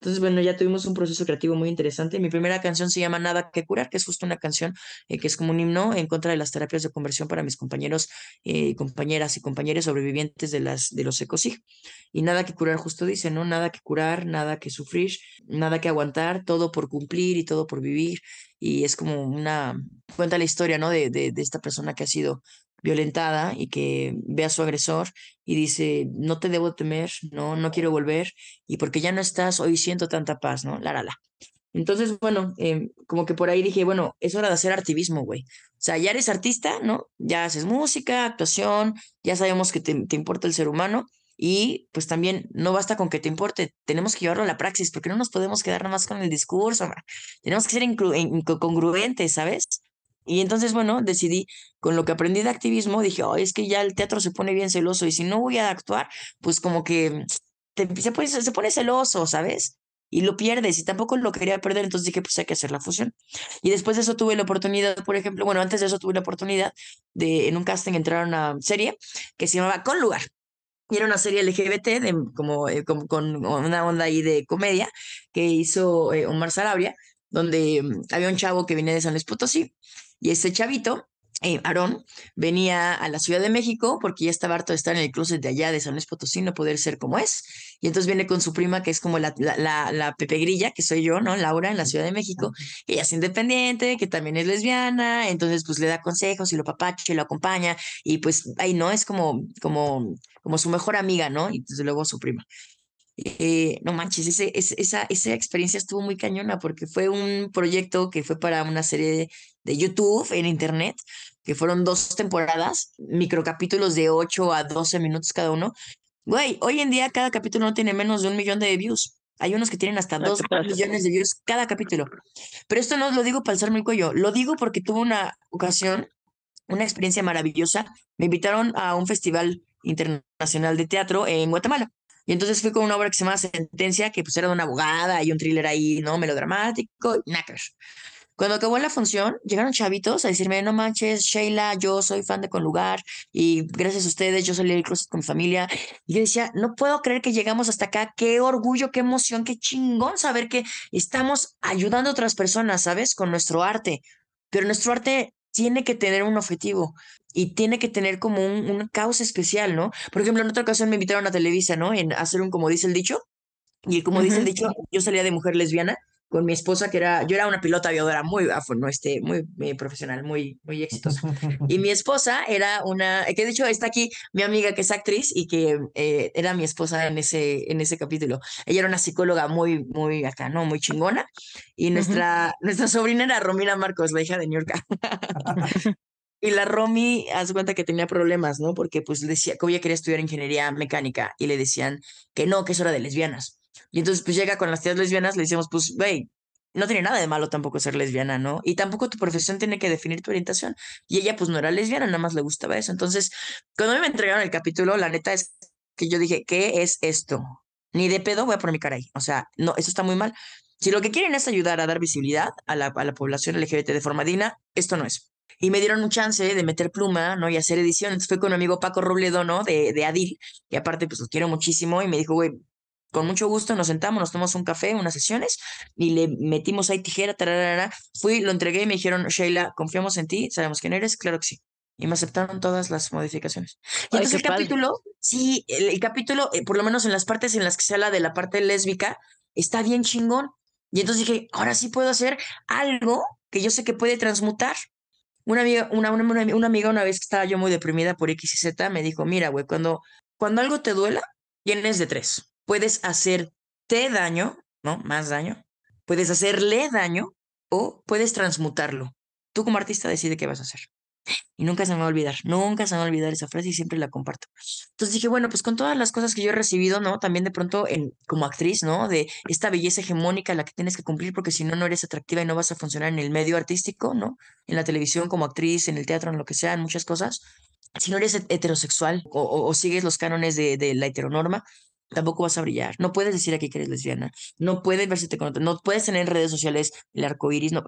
[SPEAKER 4] Entonces, bueno, ya tuvimos un proceso creativo muy interesante. Mi primera canción se llama Nada que curar, que es justo una canción eh, que es como un himno en contra de las terapias de conversión para mis compañeros, eh, compañeras y compañeros sobrevivientes de, las, de los ecosig. Y nada que curar, justo dice, ¿no? Nada que curar, nada que sufrir, nada que aguantar, todo por cumplir y todo por vivir. Y es como una, cuenta la historia, ¿no? De, de, de esta persona que ha sido violentada y que ve a su agresor y dice, no te debo temer, no, no quiero volver, y porque ya no estás, hoy siento tanta paz, ¿no? La, la, la. Entonces, bueno, eh, como que por ahí dije, bueno, es hora de hacer activismo, güey. O sea, ya eres artista, ¿no? Ya haces música, actuación, ya sabemos que te, te importa el ser humano, y pues también no basta con que te importe, tenemos que llevarlo a la praxis, porque no nos podemos quedar nada más con el discurso, tenemos que ser congruentes, ¿sabes? Y entonces, bueno, decidí, con lo que aprendí de activismo, dije, oh, es que ya el teatro se pone bien celoso y si no voy a actuar, pues como que te, se, pone, se pone celoso, ¿sabes? Y lo pierdes y tampoco lo quería perder, entonces dije, pues hay que hacer la fusión. Y después de eso tuve la oportunidad, por ejemplo, bueno, antes de eso tuve la oportunidad de en un casting entrar a una serie que se llamaba Con Lugar. Y era una serie LGBT, de, como, eh, como, con una onda ahí de comedia que hizo eh, Omar Sarabia, donde um, había un chavo que venía de San Luis Potosí y ese chavito, eh, Aarón, venía a la Ciudad de México porque ya estaba harto de estar en el closet de allá de San Luis Potosí, no poder ser como es. Y entonces viene con su prima, que es como la, la, la, la Pepe Grilla, que soy yo, ¿no? Laura, en la Ciudad de México. Ella es independiente, que también es lesbiana, entonces pues le da consejos y lo papache, lo acompaña. Y pues ahí, ¿no? Es como, como, como su mejor amiga, ¿no? Y desde luego su prima. Eh, no manches, ese, esa, esa experiencia estuvo muy cañona porque fue un proyecto que fue para una serie de, YouTube en internet, que fueron dos temporadas, microcapítulos de 8 a 12 minutos cada uno. Güey, hoy en día cada capítulo no tiene menos de un millón de views. Hay unos que tienen hasta dos millones de views cada capítulo. Pero esto no lo digo para alzarme el cuello, lo digo porque tuve una ocasión, una experiencia maravillosa. Me invitaron a un festival internacional de teatro en Guatemala. Y entonces fui con una obra que se llama Sentencia, que pues era de una abogada y un thriller ahí, ¿no? Melodramático, nada Cuando acabó la función, llegaron chavitos a decirme, no manches, Sheila, yo soy fan de Con Lugar y gracias a ustedes yo salí del closet con mi familia. Y yo decía, no puedo creer que llegamos hasta acá, qué orgullo, qué emoción, qué chingón saber que estamos ayudando a otras personas, ¿sabes? Con nuestro arte. Pero nuestro arte tiene que tener un objetivo y tiene que tener como un, una causa especial, ¿no? Por ejemplo, en otra ocasión me invitaron a Televisa, ¿no? En hacer un, como dice el dicho, y como uh -huh. dice el dicho, yo salía de mujer lesbiana con mi esposa, que era, yo era una pilota aviadora muy, no, este, muy, muy profesional, muy, muy exitosa. [laughs] Y mi esposa era una, que de hecho está aquí mi amiga que es actriz y que eh, era mi esposa en ese, en ese capítulo. Ella era una psicóloga muy, muy acá, ¿no? Muy chingona. Y nuestra, uh -huh. nuestra sobrina era Romina Marcos, la hija de New York. [laughs] Y la Romy, haz cuenta que tenía problemas, ¿no? Porque pues decía que ella quería estudiar ingeniería mecánica y le decían que no, que eso era de lesbianas. Y entonces pues llega con las tías lesbianas, le decimos, pues, güey, no tiene nada de malo tampoco ser lesbiana, ¿no? Y tampoco tu profesión tiene que definir tu orientación. Y ella pues no era lesbiana, nada más le gustaba eso. Entonces, cuando me entregaron el capítulo, la neta es que yo dije, ¿qué es esto? Ni de pedo voy a poner mi cara ahí. O sea, no, eso está muy mal. Si lo que quieren es ayudar a dar visibilidad a la, a la población LGBT de forma digna, esto no es y me dieron un chance de meter pluma, ¿no? Y hacer edición. Entonces fue con mi amigo Paco Robledo, ¿no? De, de Adil, y aparte, pues lo quiero muchísimo, y me dijo, güey, con mucho gusto nos sentamos, nos tomamos un café, unas sesiones y le metimos ahí tijera, tararara. Fui, lo entregué y me dijeron, Sheila, confiamos en ti, sabemos quién eres, claro que sí. Y me aceptaron todas las modificaciones. Y
[SPEAKER 1] Ay,
[SPEAKER 4] entonces el
[SPEAKER 1] padre.
[SPEAKER 4] capítulo, sí, el, el capítulo, eh, por lo menos en las partes en las que se habla de la parte lésbica, está bien chingón. Y entonces dije, ahora sí puedo hacer algo que yo sé que puede transmutar. Una amiga, una, una, una, una amiga una vez que estaba yo muy deprimida por X y Z, me dijo, mira, güey, cuando, cuando algo te duela, tienes de tres. Puedes hacerte daño, ¿no? Más daño. Puedes hacerle daño o puedes transmutarlo. Tú como artista decide qué vas a hacer. Y nunca se me va a olvidar, nunca se me va a olvidar esa frase y siempre la comparto. Entonces dije, bueno, pues con todas las cosas que yo he recibido, ¿no? También de pronto en, como actriz, ¿no? De esta belleza hegemónica la que tienes que cumplir porque si no, no eres atractiva y no vas a funcionar en el medio artístico, ¿no? En la televisión como actriz, en el teatro, en lo que sea, en muchas cosas. Si no eres het- heterosexual o, o- o sigues los cánones de, de la heteronorma, tampoco vas a brillar. No puedes decir aquí que eres lesbiana. No puedes verse con otro. No puedes tener en redes sociales el arco iris. No.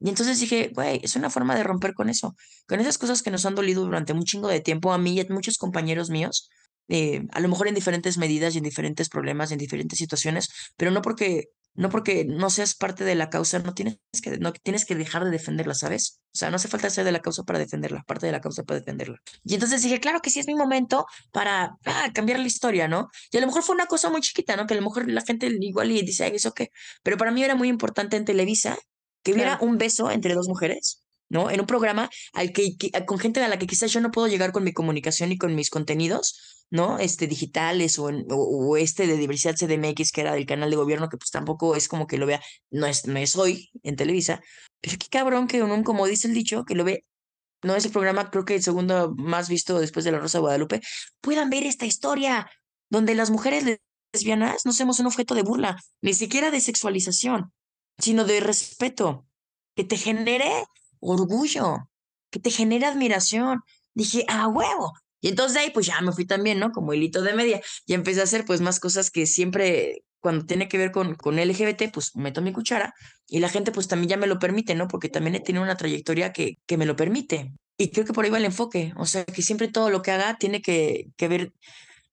[SPEAKER 4] Y entonces dije, güey, es una forma de romper con eso. Con esas cosas que nos han dolido durante un chingo de tiempo a mí y a muchos compañeros míos. eh, a lo mejor en diferentes medidas y en diferentes problemas y en diferentes situaciones, pero no porque no porque no seas parte de la causa, no tienes que, no tienes que dejar de defenderla, ¿sabes? O sea, no hace falta ser de la causa para defenderla, parte de la causa para defenderla. Y entonces dije, claro que sí es mi momento para ah, cambiar la historia, ¿no? Y a lo mejor fue una cosa muy chiquita, ¿no? Que a lo mejor la gente igual y dice, ay, ¿eso qué? Pero para mí era muy importante en Televisa que hubiera
[SPEAKER 1] Claro.
[SPEAKER 4] un beso entre dos mujeres, ¿no? En un programa al que, que- con gente a la que quizás yo no puedo llegar con mi comunicación y con mis contenidos, ¿no? Este, digitales o, o, o este de diversidad CDMX, que era del canal de gobierno, que pues tampoco es como que lo vea, no es, no es hoy en Televisa, pero qué cabrón que un, como dice el dicho, que lo ve, no es el programa, creo que el segundo más visto después de La Rosa Guadalupe, puedan ver esta historia donde las mujeres lesbianas no somos un objeto de burla, ni siquiera de sexualización, sino de respeto, que te genere orgullo, que te genere admiración. Dije, a huevo. Y entonces de ahí pues ya me fui también, ¿no? Como hilito de media. Y empecé a hacer pues más cosas que siempre, cuando tiene que ver con, con LGBT, pues meto mi cuchara. Y la gente pues también ya me lo permite, ¿no? Porque también he tenido una trayectoria que, que me lo permite. Y creo que por ahí va el enfoque. O sea, que siempre todo lo que haga tiene que, que ver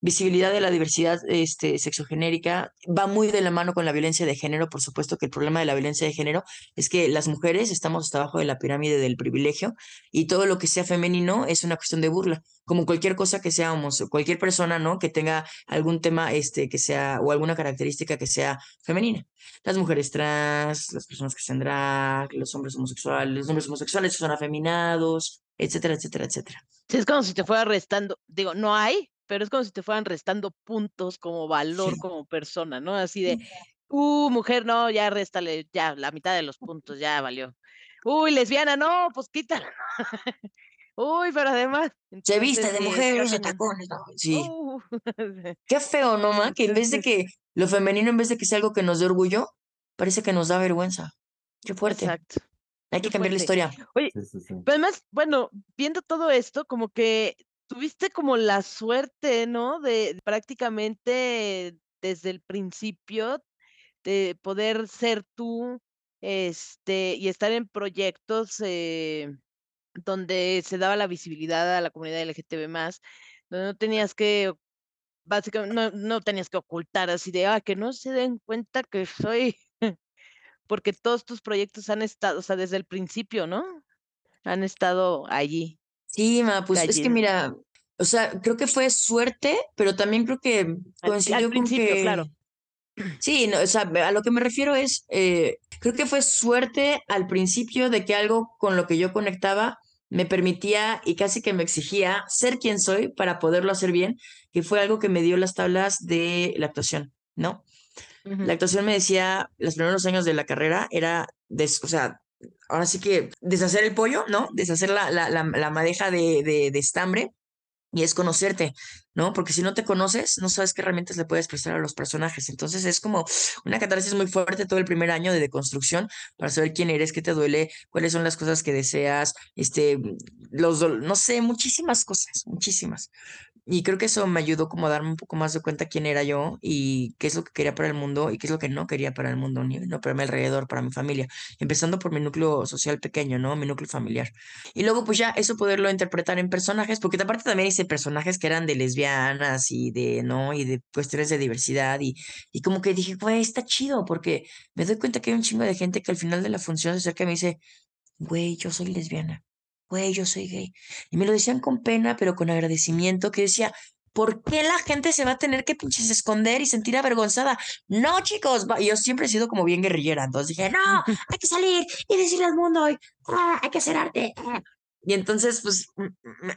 [SPEAKER 4] visibilidad de la diversidad este, sexogenérica va muy de la mano con la violencia de género. Por supuesto que el problema de la violencia de género es que las mujeres estamos hasta abajo de la pirámide del privilegio y todo lo que sea femenino es una cuestión de burla, como cualquier cosa que sea homosexual, cualquier persona, ¿no? Que tenga algún tema este, que sea o alguna característica que sea femenina. Las mujeres trans, las personas que sean drag, los hombres homosexuales, los hombres homosexuales que son afeminados, etcétera, etcétera, etcétera.
[SPEAKER 1] Es como si te fuera restando, digo, no hay, pero es como si te fueran restando puntos como valor
[SPEAKER 4] Sí.
[SPEAKER 1] como persona, ¿no? Así de, uh, mujer, no, ya réstale, ya, la mitad de los puntos, ya valió. Uy, lesbiana, no, pues quítala. [laughs] Uy, pero además.
[SPEAKER 4] Se viste de
[SPEAKER 1] sí,
[SPEAKER 4] mujer,
[SPEAKER 1] está
[SPEAKER 4] usa
[SPEAKER 1] cañón.
[SPEAKER 4] tacones, ¿no? Sí.
[SPEAKER 1] Uh, [laughs]
[SPEAKER 4] Qué feo, ¿no, ma? Que en vez de que lo femenino, en vez de que sea algo que nos dé orgullo, parece que nos da vergüenza. Qué fuerte.
[SPEAKER 1] Exacto.
[SPEAKER 4] Hay que cambiar la historia.
[SPEAKER 1] Oye,
[SPEAKER 3] Sí, sí, sí.
[SPEAKER 1] Pero además, bueno, viendo todo esto, como que tuviste como la suerte, ¿no? De prácticamente desde el principio de poder ser tú, este, y estar en proyectos eh, donde se daba la visibilidad a la comunidad LGTB donde no tenías que, básicamente, no, no tenías que ocultar así de, ah, que no se den cuenta que soy, [laughs] porque todos tus proyectos han estado, o sea, desde el principio, ¿no? Han estado allí.
[SPEAKER 4] Sí, ma, pues es que mira, o sea, creo que fue suerte, pero también creo que
[SPEAKER 1] Al,
[SPEAKER 4] coincidió
[SPEAKER 1] al
[SPEAKER 4] con
[SPEAKER 1] principio,
[SPEAKER 4] que...
[SPEAKER 1] claro.
[SPEAKER 4] Sí, no, o sea, a lo que me refiero es, eh, creo que fue suerte al principio de que algo con lo que yo conectaba me permitía y casi que me exigía ser quien soy para poderlo hacer bien, que fue algo que me dio las tablas de la actuación, ¿no?
[SPEAKER 1] Ujú.
[SPEAKER 4] La actuación me decía, los primeros años de la carrera era, o sea, ahora sí que deshacer el pollo, ¿no? Deshacer la, la, la, la madeja de, de, estambre y es conocerte, ¿no? Porque si no te conoces, no sabes qué herramientas le puedes prestar a los personajes. Entonces es como una catarsis muy fuerte todo el primer año de deconstrucción para saber quién eres, qué te duele, cuáles son las cosas que deseas, este, los, no sé, muchísimas cosas, muchísimas. Y creo que eso me ayudó como a darme un poco más de cuenta quién era yo y qué es lo que quería para el mundo y qué es lo que no quería para el mundo, ni no para mi alrededor, para mi familia, empezando por mi núcleo social pequeño, ¿no? Mi núcleo familiar. Y luego pues ya eso poderlo interpretar en personajes, porque aparte también hice personajes que eran de lesbianas y de, ¿no? Y de cuestiones de diversidad y, y como que dije, güey, está chido, porque me doy cuenta que hay un chingo de gente que al final de la función se acerca y me dice, güey, yo soy lesbiana güey, yo soy gay. Y me lo decían con pena, pero con agradecimiento, que decía, ¿por qué la gente se va a tener que pinches esconder y sentir avergonzada? No, chicos, yo siempre he sido como bien guerrillera, entonces dije, no, [laughs] hay que salir y decirle al mundo, ah, hay que hacer arte. Y entonces, pues,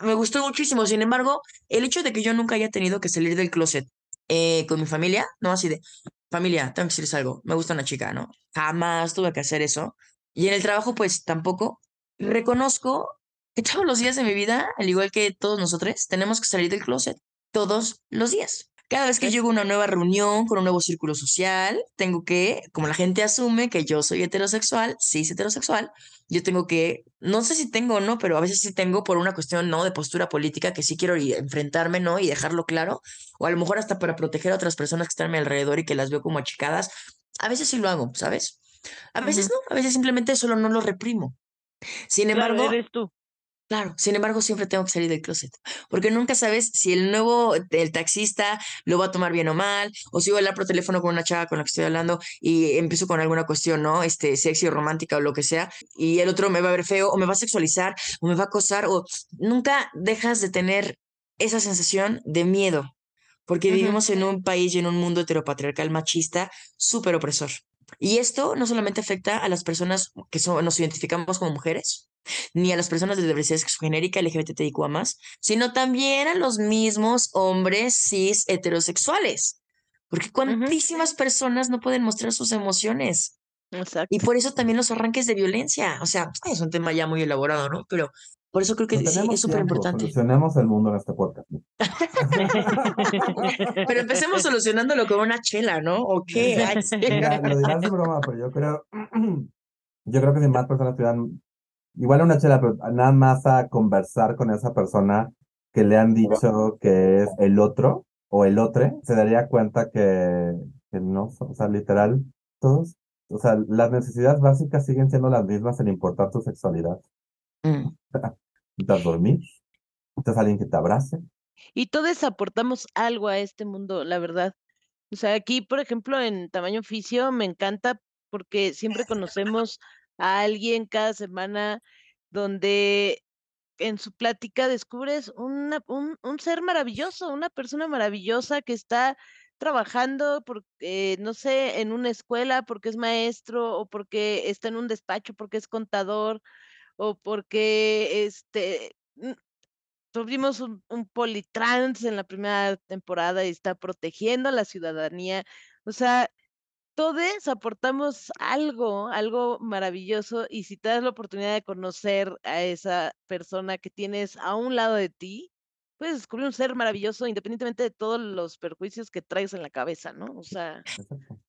[SPEAKER 4] me gustó muchísimo. Sin embargo, el hecho de que yo nunca haya tenido que salir del closet eh, con mi familia, no así de, familia, tengo que decirles algo, me gusta una chica, ¿no? Jamás tuve que hacer eso. Y en el trabajo, pues, tampoco. Reconozco que todos los días de mi vida, al igual que todos nosotros, tenemos que salir del closet todos los días. Cada vez que llego a una nueva reunión con un nuevo círculo social, tengo que, como la gente asume que yo soy heterosexual, sí es heterosexual, yo tengo que, no sé si tengo o no, pero a veces sí tengo por una cuestión, ¿no? De postura política que sí quiero enfrentarme, ¿no? Y dejarlo claro, o a lo mejor hasta para proteger a otras personas que están a mi alrededor y que las veo como achicadas. A veces sí lo hago, ¿sabes? A veces no, a veces simplemente solo no lo reprimo. Sin embargo,
[SPEAKER 1] eres tú.
[SPEAKER 4] Claro, sin embargo, siempre tengo que salir del closet, porque nunca sabes si el nuevo, el taxista lo va a tomar bien o mal, o si voy a hablar por teléfono con una chava con la que estoy hablando y empiezo con alguna cuestión, ¿no? Este, sexy o romántica o lo que sea, y el otro me va a ver feo, o me va a sexualizar, o me va a acosar, o nunca dejas de tener esa sensación de miedo, porque vivimos en un país y en un mundo heteropatriarcal machista súper opresor. Y esto no solamente afecta a las personas que nos identificamos como mujeres, ni a las personas de diversidad sexogenérica LGBTIQA más, sino también a los mismos hombres cis heterosexuales. Porque cuantísimas personas no pueden mostrar sus emociones.
[SPEAKER 1] Exacto.
[SPEAKER 4] Y por eso también los arranques de violencia. O sea, es un tema ya muy elaborado, ¿no? Pero por eso creo que sí, es súper importante.
[SPEAKER 3] Solucionemos el mundo en este podcast. [laughs]
[SPEAKER 4] pero empecemos solucionándolo con una chela, ¿no? ¿O qué?
[SPEAKER 3] lo dirás de broma, pero yo creo, [clears throat] yo creo que si más personas tuvieran igual una chela, pero nada más a conversar con esa persona que le han dicho que es el otro o el otro, se daría cuenta que, que no, o sea, literal, todos, o sea, las necesidades básicas siguen siendo las mismas en importar tu sexualidad. Mm. Necesitas dormir, necesitas alguien que te abrace.
[SPEAKER 1] Y todos aportamos algo a este mundo, la verdad. O sea, aquí, por ejemplo, en tamaño oficio, me encanta porque siempre conocemos a alguien cada semana donde en su plática descubres una, un, un, ser maravilloso, una persona maravillosa que está trabajando, por, eh, no sé, en una escuela porque es maestro o porque está en un despacho porque es contador o porque este tuvimos un, un politrans en la primera temporada y está protegiendo a la ciudadanía. O sea, todos aportamos algo, algo maravilloso y si te das la oportunidad de conocer a esa persona que tienes a un lado de ti, puedes descubrir un ser maravilloso independientemente de todos los perjuicios que traes en la cabeza, ¿no? O sea...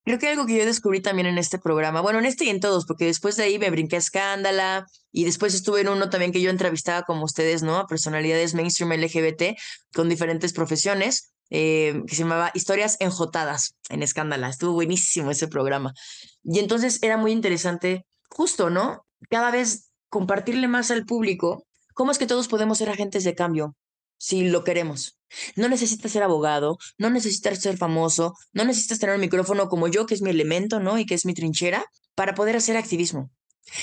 [SPEAKER 4] Creo que algo que yo descubrí también en este programa, bueno, en este y en todos, porque después de ahí me brinqué a Escándala y después estuve en uno también que yo entrevistaba como ustedes, ¿no? A personalidades mainstream LGBT con diferentes profesiones. Eh, que se llamaba Historias Enjotadas en Escándala. Estuvo buenísimo ese programa. Y entonces era muy interesante, justo, ¿no? Cada vez compartirle más al público cómo es que todos podemos ser agentes de cambio si lo queremos. No necesitas ser abogado, no necesitas ser famoso, no necesitas tener un micrófono como yo, que es mi elemento, ¿no? Y que es mi trinchera, para poder hacer activismo.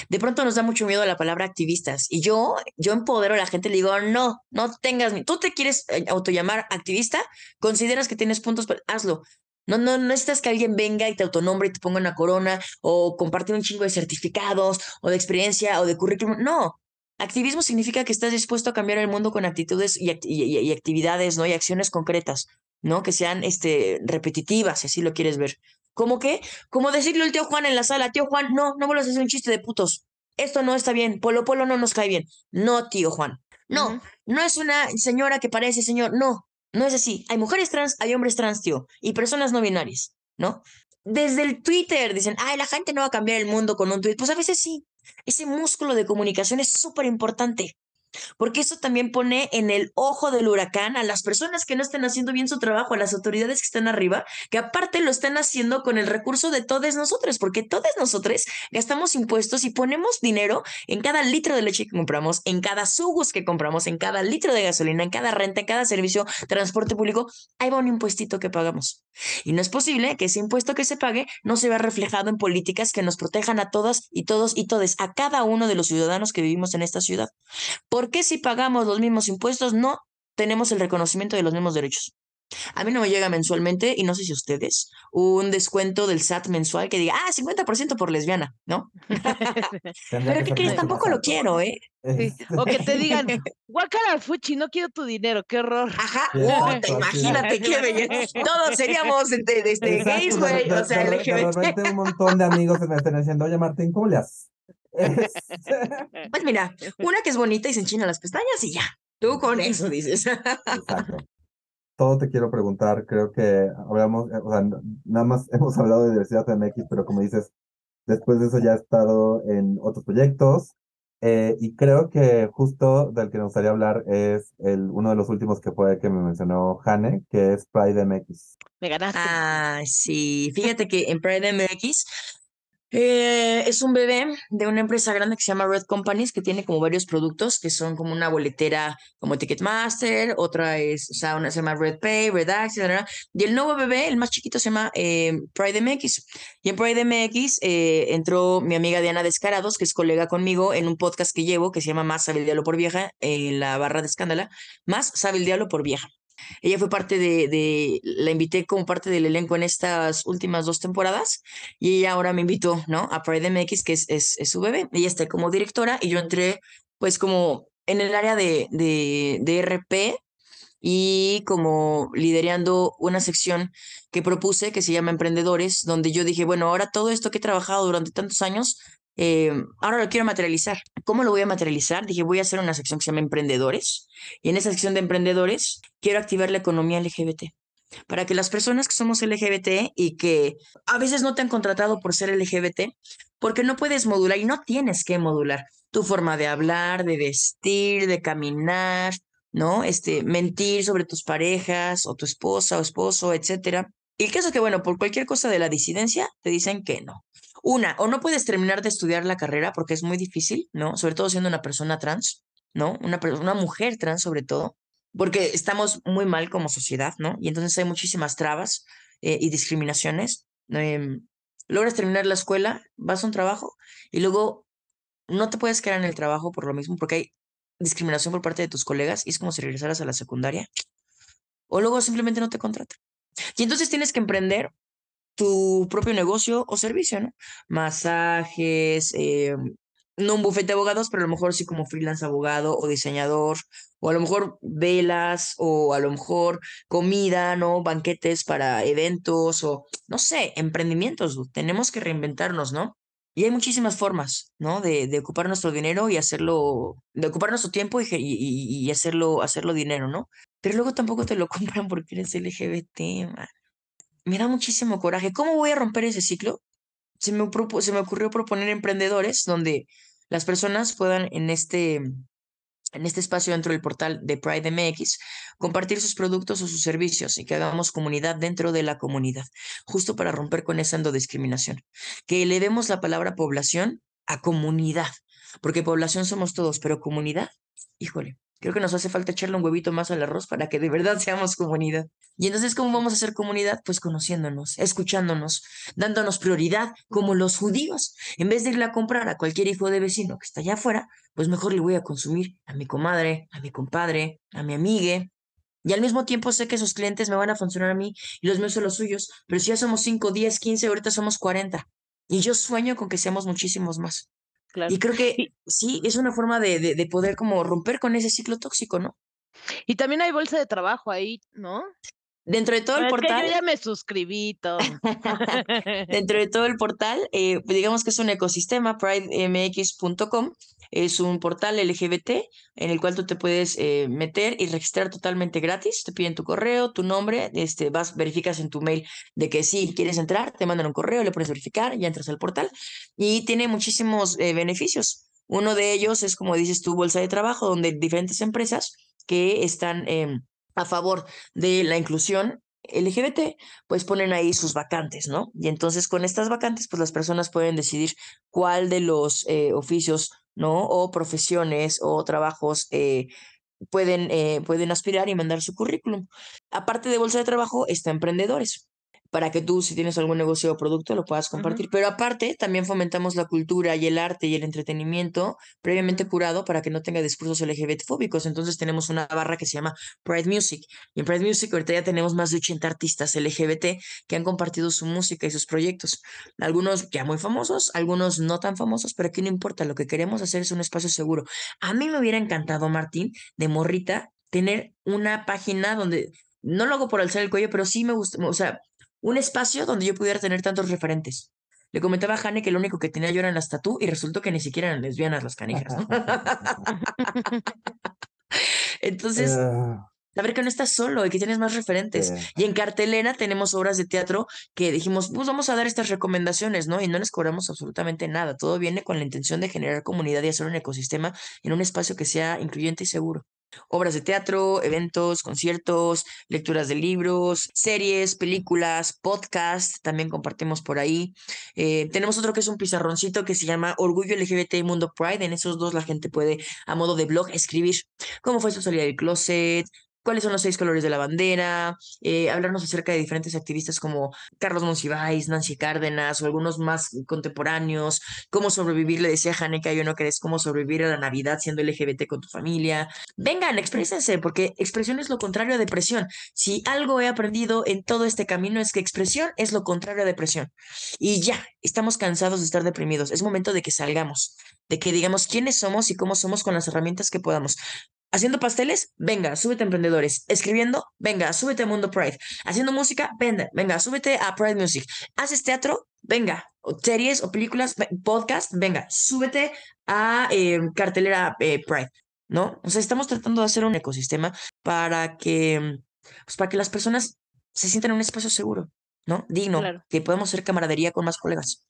[SPEAKER 4] De pronto nos da mucho miedo la palabra activistas y yo, yo empodero a la gente, le digo, no, no tengas, tú te quieres eh, autollamar activista, consideras que tienes puntos, hazlo. No, no, no necesitas que alguien venga y te autonombre y te ponga una corona o compartir un chingo de certificados o de experiencia o de currículum. No, activismo significa que estás dispuesto a cambiar el mundo con actitudes y, y actividades, ¿no? Y acciones concretas, ¿no? Que sean este, repetitivas, si así lo quieres ver. ¿Cómo qué? Como decirle al tío Juan en la sala, tío Juan, no, no vuelvas a hacer un chiste de putos. Esto no está bien, Polo Polo no nos cae bien. No, tío Juan. No, no es una señora que parece señor, no, no es así. Hay mujeres trans, hay hombres trans, tío, y personas no binarias, ¿no? Desde el Twitter dicen, ay, la gente no va a cambiar el mundo con un tweet. Pues a veces sí. Ese músculo de comunicación es súper importante. Porque eso también pone en el ojo del huracán a las personas que no estén haciendo bien su trabajo, a las autoridades que están arriba, que aparte lo están haciendo con el recurso de todos nosotros, porque todos nosotros gastamos impuestos y ponemos dinero en cada litro de leche que compramos, en cada sugus que compramos, en cada litro de gasolina, en cada renta, en cada servicio, transporte público, ahí va un impuestito que pagamos. Y no es posible que ese impuesto que se pague no se vea reflejado en políticas que nos protejan a todas y todos y todes, a cada uno de los ciudadanos que vivimos en esta ciudad. ¿Por qué si pagamos los mismos impuestos no tenemos el reconocimiento de los mismos derechos? A mí no me llega mensualmente, y no sé si ustedes, un descuento del SAT mensual que diga, ah, 50% por lesbiana, ¿no? [laughs] [laughs] Pero ¿qué crees? Tampoco lo quiero, ¿eh?
[SPEAKER 7] O que te digan, [laughs] guacala fuchi, no quiero tu dinero, qué horror.
[SPEAKER 4] Ajá, imagínate qué belleza. Todos seríamos de, de, de gays, güey, o sea, LGBT.
[SPEAKER 3] De repente un montón de amigos se me están diciendo, oye Martín, ¿cómo le haces? [laughs]
[SPEAKER 4] Pues mira, una que es bonita y se enchina las pestañas y ya. Tú con eso dices.
[SPEAKER 3] Exacto. Todo te quiero preguntar, creo que hablamos, o sea, nada más [laughs] hemos hablado de diversidad MX, pero como dices, después de eso ya he estado en otros proyectos, eh, y creo que justo del que me gustaría hablar es el, uno de los últimos que fue que me mencionó Hane, que es Pride MX.
[SPEAKER 7] Me ganaste.
[SPEAKER 4] Ah, sí. Fíjate que en Pride MX eh, es un bebé de una empresa grande que se llama Red Companies, que tiene como varios productos, que son como una boletera como Ticketmaster, otra es, o sea, una se llama Red Pay, Red Access, y el nuevo bebé, el más chiquito, se llama eh, Pride MX. Y en Pride MX eh, entró mi amiga Diana Descarados, que es colega conmigo en un podcast que llevo, que se llama Más sabe el diablo por vieja, en la barra de escándala, Más sabe el diablo por vieja. Ella fue parte de, de, la invité como parte del elenco en estas últimas dos temporadas y ella ahora me invitó, ¿no? A Pride MX, que es, es, es su bebé. Ella está como directora y yo entré pues como en el área de, de, de RP y como liderando una sección que propuse que se llama Emprendedores, donde yo dije, bueno, ahora todo esto que he trabajado durante tantos años, eh, ahora lo quiero materializar. ¿Cómo lo voy a materializar? Dije, voy a hacer una sección que se llama Emprendedores. Y en esa sección de Emprendedores quiero activar la economía LGBT. Para que las personas que somos LGBT y que a veces no te han contratado por ser LGBT, porque no puedes modular y no tienes que modular tu forma de hablar, de vestir, de caminar, ¿no? Este, mentir sobre tus parejas o tu esposa o esposo, etcétera. Y el caso es que, bueno, por cualquier cosa de la disidencia, te dicen que no. Una, o no puedes terminar de estudiar la carrera porque es muy difícil, ¿no? Sobre todo siendo una persona trans, ¿no? Una, una mujer trans sobre todo, porque estamos muy mal como sociedad, ¿no? Y entonces hay muchísimas trabas eh, y discriminaciones. Eh, logras terminar la escuela, vas a un trabajo y luego no te puedes quedar en el trabajo por lo mismo, porque hay discriminación por parte de tus colegas y es como si regresaras a la secundaria. O luego simplemente no te contratan. Y entonces tienes que emprender tu propio negocio o servicio, ¿no? Masajes, eh, no un bufete de abogados, pero a lo mejor sí como freelance abogado o diseñador, o a lo mejor velas, o a lo mejor comida, ¿no? Banquetes para eventos, o no sé, emprendimientos. Tenemos que reinventarnos, ¿no? Y hay muchísimas formas, ¿no? De, de ocupar nuestro dinero y hacerlo, de ocupar nuestro tiempo y, y, y hacerlo, hacerlo dinero, ¿no? Pero luego tampoco te lo [laughs] compran porque eres LGBT, man me da muchísimo coraje. ¿Cómo voy a romper ese ciclo? Se me, ocurrió proponer emprendedores donde las personas puedan en este, en este espacio dentro del portal de Pride MX compartir sus productos o sus servicios y que hagamos comunidad dentro de la comunidad, justo para romper con esa endodiscriminación. Que le demos la palabra población a comunidad, porque población somos todos, pero comunidad, híjole, Creo que nos hace falta echarle un huevito más al arroz para que de verdad [laughs] seamos comunidad. Y entonces, ¿cómo vamos a ser comunidad? Pues conociéndonos, escuchándonos, dándonos prioridad, como los judíos. En vez de irle a comprar a cualquier hijo de vecino que está allá afuera, pues mejor le voy a consumir a mi comadre, a mi compadre, a mi amigue. Y al mismo tiempo sé que esos clientes me van a funcionar a mí y los míos son los suyos. Pero si ya somos 5, 10, 15, ahorita somos 40. Y yo sueño con que seamos muchísimos más. Y creo que sí, es una forma de, de, poder como romper con ese ciclo tóxico, ¿no?
[SPEAKER 7] Y también hay bolsa de trabajo ahí, ¿no?
[SPEAKER 4] Dentro de todo el portal.
[SPEAKER 7] yo ya me suscribí todo. [laughs]
[SPEAKER 4] Dentro de todo el portal, eh, digamos que es un ecosistema, pridemx.com. Es un portal LGBT en el cual tú te puedes eh, meter y registrar totalmente gratis. Te piden tu correo, tu nombre, este, vas, verificas en tu mail de que sí quieres entrar, te mandan un correo, le pones verificar, ya entras al portal y tiene muchísimos eh, beneficios. Uno de ellos es, como dices tú, bolsa de trabajo, donde diferentes empresas que están em, a favor de la inclusión LGBT, pues ponen ahí sus vacantes, ¿no? Y entonces con estas vacantes, pues las personas pueden decidir cuál de los eh, oficios, ¿no? O profesiones o trabajos eh, pueden, eh, pueden aspirar y mandar su currículum. Aparte de bolsa de trabajo, está emprendedores para que tú, si tienes algún negocio o producto, lo puedas compartir. Pero aparte, también fomentamos la cultura y el arte y el entretenimiento previamente curado para que no tenga discursos LGBT fóbicos. Entonces tenemos una barra que se llama Pride Music. Y en Pride Music ahorita ya tenemos más de 80 artistas LGBT que han compartido su música y sus proyectos. Algunos ya muy famosos, algunos no tan famosos, pero aquí no importa. Lo que queremos hacer es un espacio seguro. A mí me hubiera encantado, Martín, de morrita, tener una página donde no lo hago por alzar el cuello, pero sí me gusta, o sea, un espacio donde yo pudiera tener tantos referentes. Le comentaba a Jane que lo único que tenía yo eran las tatú y resultó que ni siquiera eran lesbianas las canijas. [laughs] Entonces, a eh. ver que no estás solo y que tienes más referentes. Y en cartelera tenemos obras de teatro que dijimos, pues vamos a dar estas recomendaciones, ¿no? Y no les cobramos absolutamente nada. Todo viene con la intención de generar comunidad y hacer un ecosistema en un espacio que sea incluyente y seguro obras de teatro, eventos, conciertos, lecturas de libros, series, películas, podcast, también compartimos por ahí. Eh, tenemos otro que es un pizarroncito que se llama Orgullo LGBT y Mundo Pride. En esos dos la gente puede, a modo de blog, escribir cómo fue su salida del closet, cuáles son los seis colores de la bandera, eh, hablarnos acerca de diferentes activistas como Carlos Monsiváis, Nancy Cárdenas o algunos más contemporáneos, cómo sobrevivir, le decía Haneka, yo no crees cómo sobrevivir a la Navidad siendo LGBT con tu familia. Vengan, exprésense, porque expresión es lo contrario a depresión. Si algo he aprendido en todo este camino es que expresión es lo contrario a depresión. Y ya, estamos cansados de estar deprimidos. Es momento de que salgamos, de que digamos quiénes somos y cómo somos con las herramientas que podamos. Haciendo pasteles, venga, súbete a emprendedores. Escribiendo, venga, súbete a Mundo Pride. Haciendo música, venga, venga, súbete a Pride Music. Haces teatro, venga, o series o películas, podcast, venga, súbete a eh, cartelera eh, Pride, ¿no? O sea, estamos tratando de hacer un ecosistema para que, pues, para que las personas se sientan en un espacio seguro, ¿no? Digno, que podamos hacer camaradería con más colegas.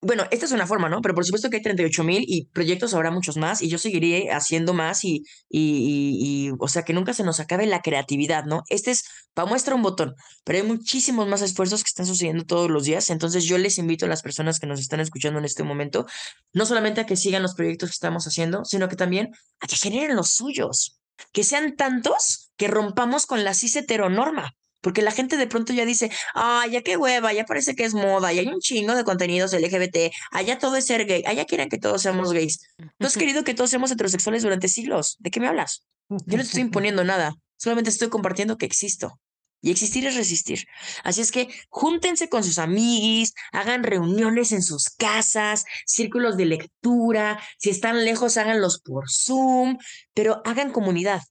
[SPEAKER 4] Bueno, esta es una forma, ¿no? Pero por supuesto que hay 38 mil y proyectos habrá muchos más y yo seguiré haciendo más y, y, y, o sea, que nunca se nos acabe la creatividad, ¿no? Este es para muestra un botón, pero hay muchísimos más esfuerzos que están sucediendo todos los días. Entonces yo les invito a las personas que nos están escuchando en este momento, no solamente a que sigan los proyectos que estamos haciendo, sino que también a que generen los suyos, que sean tantos que rompamos con la cis heteronorma. Porque la gente de pronto ya dice, ah, ya qué hueva, ya parece que es moda, ya hay un chingo de contenidos LGBT, allá todo es ser gay, allá quieren que todos seamos gays. No has querido que todos seamos heterosexuales durante siglos. ¿De qué me hablas? Yo no estoy imponiendo nada, solamente estoy compartiendo que existo. Y existir es resistir. Así es que júntense con sus amiguis, hagan reuniones en sus casas, círculos de lectura, si están lejos, háganlos por Zoom, pero hagan comunidad.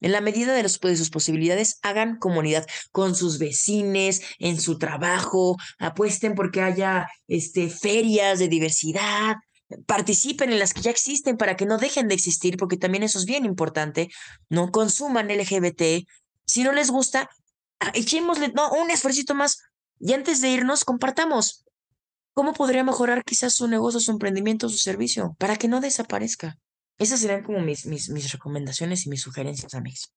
[SPEAKER 4] En la medida de, de, sus posibilidades, hagan comunidad con sus vecinos, en su trabajo, apuesten porque haya este, ferias de diversidad, participen en las que ya existen para que no dejen de existir, porque también eso es bien importante, no consuman LGBT. Si no les gusta, echémosle no, un esfuerzo más y antes de irnos, compartamos cómo podría mejorar quizás su negocio, su emprendimiento, su servicio, para que no desaparezca. Esas serían como mis, mis, mis recomendaciones y mis sugerencias, amigos.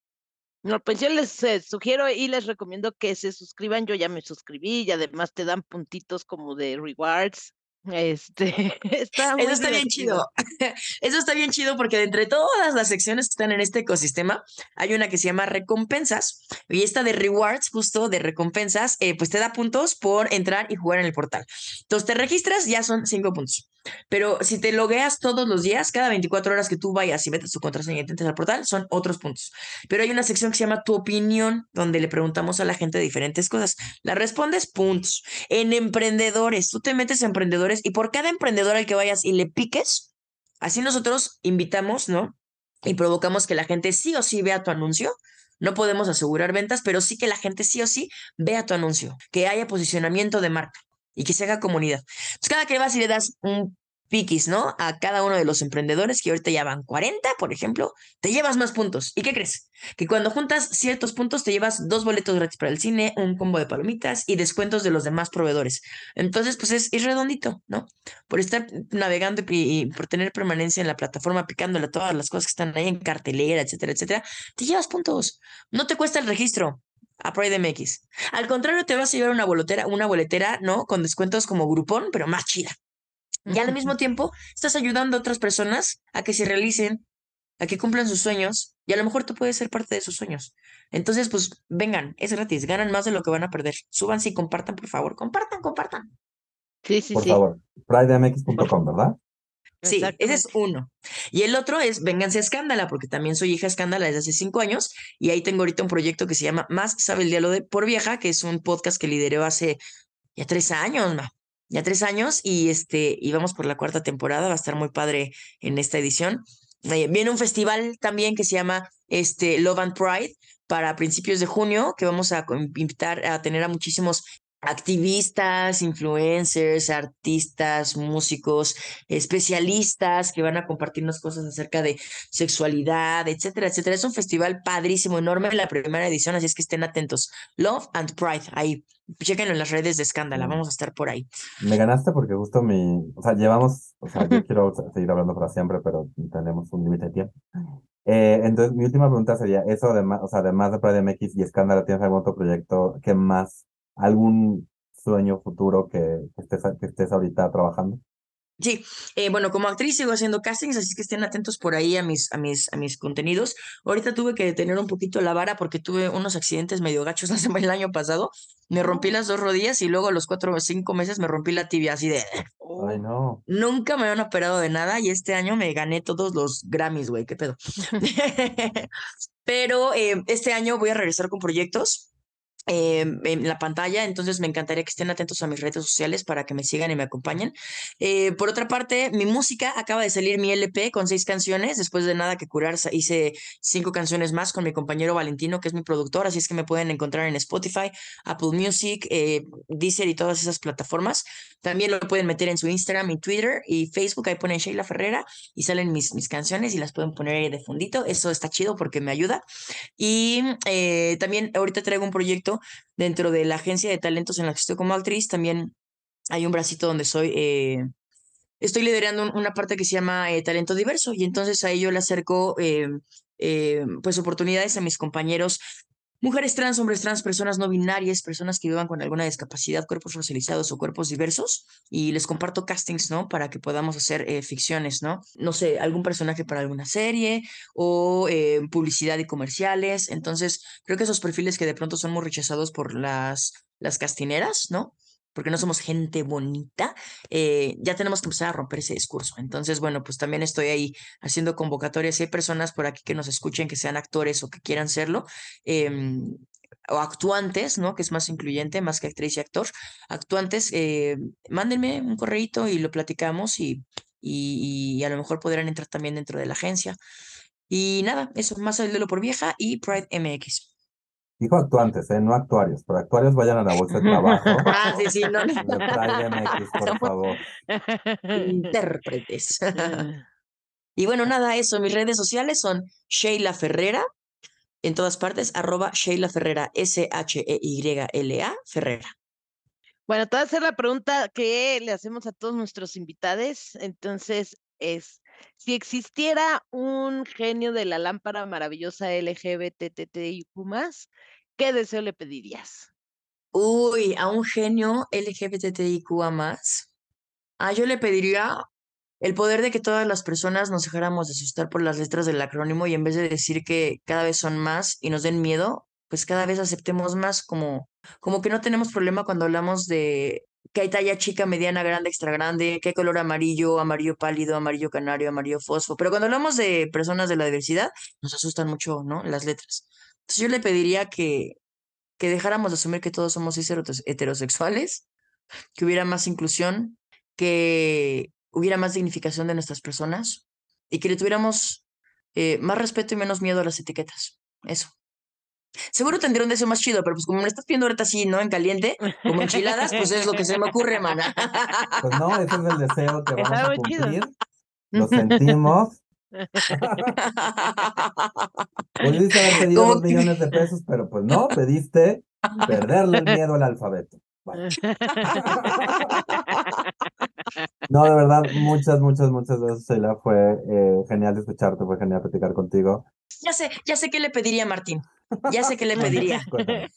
[SPEAKER 7] No, pues yo les eh, sugiero y les recomiendo que se suscriban. Yo ya me suscribí y además te dan puntitos como de rewards este, [laughs] está
[SPEAKER 4] Eso está bien chido. [laughs] Eso está bien chido porque de entre todas las secciones que están en este ecosistema, hay una que se llama recompensas y esta de rewards, justo de recompensas, eh, pues te da puntos por entrar y jugar en el portal. Entonces te registras, ya son cinco puntos. Pero si te logueas todos los días, cada 24 horas que tú vayas y metes tu contraseña y entres al portal, son otros puntos. Pero hay una sección que se llama tu opinión, donde le preguntamos a la gente diferentes cosas. La respondes, puntos. En emprendedores, tú te metes a emprendedores y por cada emprendedor al que vayas y le piques, así nosotros invitamos, ¿no? Y provocamos que la gente sí o sí vea tu anuncio. No podemos asegurar ventas, pero sí que la gente sí o sí vea tu anuncio, que haya posicionamiento de marca y que se haga comunidad. Entonces, cada que vas y le das un piquis, ¿no? A cada uno de los emprendedores que ahorita ya van 40, por ejemplo, te llevas más puntos. ¿Y qué crees? Que cuando juntas ciertos puntos te llevas dos boletos gratis para el cine, un combo de palomitas y descuentos de los demás proveedores. Entonces, pues es, redondito, ¿no? Por estar navegando y, y por tener permanencia en la plataforma, picándole a todas las cosas que están ahí en cartelera, etcétera, etcétera, te llevas puntos. No te cuesta el registro a Pride MX. Al contrario, te vas a llevar una boletera, una boletera, ¿no? Con descuentos como grupón, pero más chida. Y al mismo tiempo, estás ayudando a otras personas a que se realicen, a que cumplan sus sueños, y a lo mejor tú puedes ser parte de sus sueños. Entonces, pues vengan, es gratis, ganan más de lo que van a perder. Súbanse y compartan, por favor. Compartan, compartan.
[SPEAKER 7] Sí, sí,
[SPEAKER 3] Por
[SPEAKER 7] sí.
[SPEAKER 3] favor, pridemx.com, ¿verdad?
[SPEAKER 4] Sí, ese es uno. Y el otro es Vénganse a Escándala, porque también soy hija Escándala desde hace cinco años y ahí tengo ahorita un proyecto que se llama Más sabe el diálogo de por vieja, que es un podcast que lideré hace ya tres años, ma. Ya tres años y este, y vamos por la cuarta temporada, va a estar muy padre en esta edición. Eh, viene un festival también que se llama este, Love and Pride para principios de junio, que vamos a invitar a tener a muchísimos activistas, influencers, artistas, músicos, especialistas que van a compartirnos cosas acerca de sexualidad, etcétera, etcétera. Es un festival padrísimo, enorme, la primera edición, así es que estén atentos. Love and Pride, ahí, chéquenlo en las redes de Escándala,
[SPEAKER 3] Mm.
[SPEAKER 4] vamos a estar por ahí.
[SPEAKER 3] Me ganaste porque justo mi, o sea, llevamos, o sea, yo [laughs] quiero se- seguir hablando para siempre, pero tenemos un límite de tiempo. Eh, entonces, mi última pregunta sería, eso además, o sea, además de Pride MX y Escándalo, ¿tienes algún otro proyecto que más, algún sueño futuro que, que estés, que estés ahorita trabajando?
[SPEAKER 4] Sí, eh, bueno, como actriz sigo haciendo castings, así que estén atentos por ahí a mis, a mis, a mis contenidos. Ahorita tuve que detener un poquito la vara porque tuve unos accidentes medio gachos el año pasado. Me rompí las dos rodillas y luego a los cuatro o cinco meses me rompí la tibia, así de...
[SPEAKER 3] Ay, no.
[SPEAKER 4] Nunca me habían operado de nada y este año me gané todos los Grammys, güey, qué pedo. [laughs] [laughs] Pero eh, este año voy a regresar con proyectos eh, en la pantalla, entonces me encantaría que estén atentos a mis redes sociales para que me sigan y me acompañen. Eh, por otra parte, mi música acaba de salir mi LP con seis canciones, después de nada que curar hice cinco canciones más con mi compañero Valentino, que es mi productor, así es que me pueden encontrar en Spotify, Apple Music, eh, Deezer y todas esas plataformas. También lo pueden meter en su Instagram y Twitter y Facebook, ahí ponen Sheila Ferrera y salen mis, mis canciones y las pueden poner ahí de fundito, eso está chido porque me ayuda. Y eh, también ahorita traigo un proyecto dentro de la agencia de talentos en la que estoy como actriz. También hay un bracito donde soy, eh, estoy liderando un- una parte que se llama eh, talento diverso y entonces ahí yo le acerco eh, pues oportunidades a mis compañeros. Mujeres trans, hombres trans, personas no binarias, personas que vivan con alguna discapacidad, cuerpos racializados o cuerpos diversos, y les comparto castings, ¿no? Para que podamos hacer eh, ficciones, ¿no? No sé, algún personaje para alguna serie o eh, publicidad y comerciales. Entonces, creo que esos perfiles que de pronto son muy rechazados por las, las castineras, ¿no? Porque no somos gente bonita, eh, ya tenemos que empezar a romper ese discurso. Entonces, bueno, pues también estoy ahí haciendo convocatorias. Si hay personas por aquí que nos escuchen, que sean actores o que quieran serlo, em, o actuantes, ¿no? Que es más incluyente, más que actriz y actor. Actuantes, eh, mándenme un correíto y lo platicamos y, y, a lo mejor podrán entrar también dentro de la agencia. Y nada, eso, más el por vieja y Pride MX.
[SPEAKER 3] Dijo actuantes, ¿eh? No actuarios. Pero actuarios vayan a la bolsa de trabajo. [laughs]
[SPEAKER 4] Ah, sí, sí, no, no. [laughs]
[SPEAKER 3] MX, por favor. [laughs]
[SPEAKER 4] Intérpretes. Y bueno, nada, eso, mis redes sociales son Sheila Ferrera, en todas partes, arroba Sheila Ferrera, S-H-E-Y-L-A Ferrera.
[SPEAKER 7] Bueno, te voy a hacer la pregunta que le hacemos a todos nuestros invitados. Entonces, es, si existiera un genio de la lámpara maravillosa LGBTTIQ+, ¿qué deseo le pedirías?
[SPEAKER 4] Uy, a un genio LGBTIQA más. Ah, yo le pediría el poder de que todas las personas nos dejáramos de asustar por las letras del acrónimo y en vez de decir que cada vez son más y nos den miedo, pues cada vez aceptemos más como, como que no tenemos problema cuando hablamos de que hay talla chica, mediana, grande, extra grande, qué color amarillo, amarillo pálido, amarillo canario, amarillo fosfo. Pero cuando hablamos de personas de la diversidad, nos asustan mucho, ¿no? Las letras. Entonces yo le pediría que, que dejáramos de asumir que todos somos heterosexuales, que hubiera más inclusión, que hubiera más dignificación de nuestras personas y que le tuviéramos eh, más respeto y menos miedo a las etiquetas. Eso. Seguro tendría un deseo más chido, pero pues como me estás pidiendo ahorita así, ¿no? En caliente, como enchiladas, pues es lo que se me ocurre, mana.
[SPEAKER 3] Pues no, ese es el deseo que vamos a cumplir. Lo sentimos. [laughs] Pudiste haber pedido dos millones de pesos, pero pues no, pediste perderle el miedo al alfabeto. Vaya. No, de verdad, muchas, muchas, muchas gracias, Sheila. Fue eh, genial escucharte, fue genial platicar contigo.
[SPEAKER 4] Ya sé, ya sé qué le pediría, Martín. Ya sé qué le pediría. [laughs]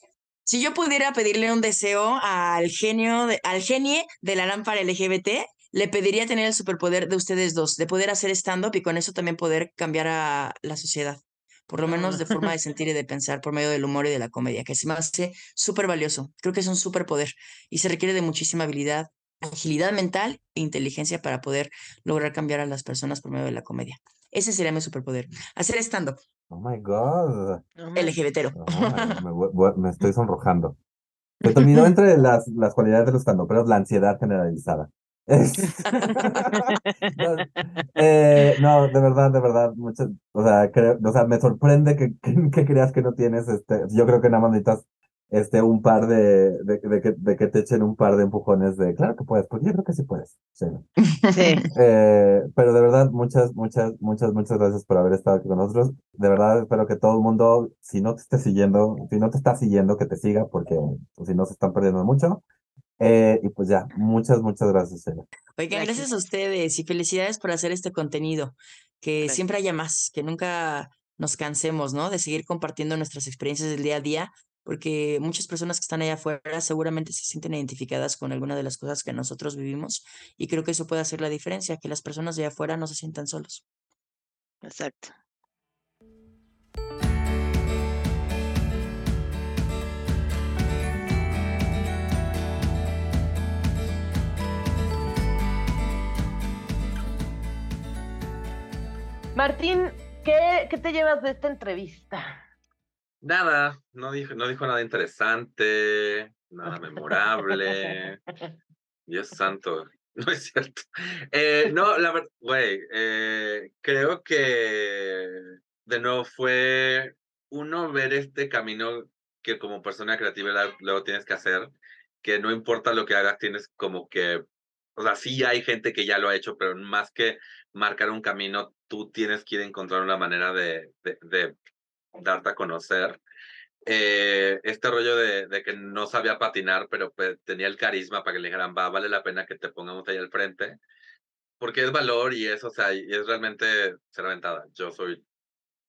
[SPEAKER 4] Si yo pudiera pedirle un deseo al genio, de- al genie de la lámpara LGBT, le pediría tener el superpoder de ustedes dos, de poder hacer stand-up y con eso también poder cambiar a la sociedad. Por lo menos de forma de sentir y de pensar por medio del humor y de la comedia, que se me hace súper valioso. Creo que es un superpoder y se requiere de muchísima habilidad, agilidad mental e inteligencia para poder lograr cambiar a las personas por medio de la comedia. Ese sería mi superpoder. Hacer stand-up
[SPEAKER 3] Oh my God.
[SPEAKER 4] LGBTero.
[SPEAKER 3] Ay, me, me estoy sonrojando. [laughs] Olvidó entre las, las cualidades de los estandoperos la ansiedad generalizada. [laughs] No, eh, no, de verdad, de verdad, muchas, o sea, creo, o sea, me sorprende que, que, que creas que no tienes, este, yo creo que nada más necesitas, este, un par de, de, de que, de que te echen un par de empujones de, claro que puedes, porque yo creo que sí puedes, sí.
[SPEAKER 7] Sí. [laughs]
[SPEAKER 3] Eh, pero de verdad, muchas, muchas, muchas, muchas gracias por haber estado aquí con nosotros. De verdad, espero que todo el mundo, si no te esté siguiendo, si no te está siguiendo, que te siga, porque pues, si no se están perdiendo mucho. Eh, y pues ya, muchas, muchas gracias, Sheila.
[SPEAKER 4] Oigan,
[SPEAKER 7] Gracias.
[SPEAKER 4] gracias a ustedes y felicidades por hacer este contenido. Que
[SPEAKER 1] Gracias.
[SPEAKER 4] siempre haya más, que nunca nos cansemos, ¿no? De seguir compartiendo nuestras experiencias del día a día, porque muchas personas que están allá afuera seguramente se sienten identificadas con alguna de las cosas que nosotros vivimos y creo que eso puede hacer la diferencia, que las personas de allá afuera no se sientan solos.
[SPEAKER 7] Exacto.
[SPEAKER 1] Martín, ¿qué, ¿qué te llevas de esta entrevista?
[SPEAKER 2] Nada, no dijo, no dijo nada interesante, nada memorable. [laughs] Dios santo, [laughs] no es cierto. Eh, no, la verdad, güey, eh, creo que de nuevo fue uno ver este camino que como persona creativa luego tienes que hacer, que no importa lo que hagas, tienes como que, o sea, sí hay gente que ya lo ha hecho, pero más que marcar un camino, tú tienes que ir a encontrar una manera de, de, de darte a conocer. Eh, este rollo de, de que no sabía patinar, pero pues, tenía el carisma para que le dijeran, va, vale la pena que te pongamos ahí al frente, porque es valor y es, o sea, y es realmente ser aventada. Yo soy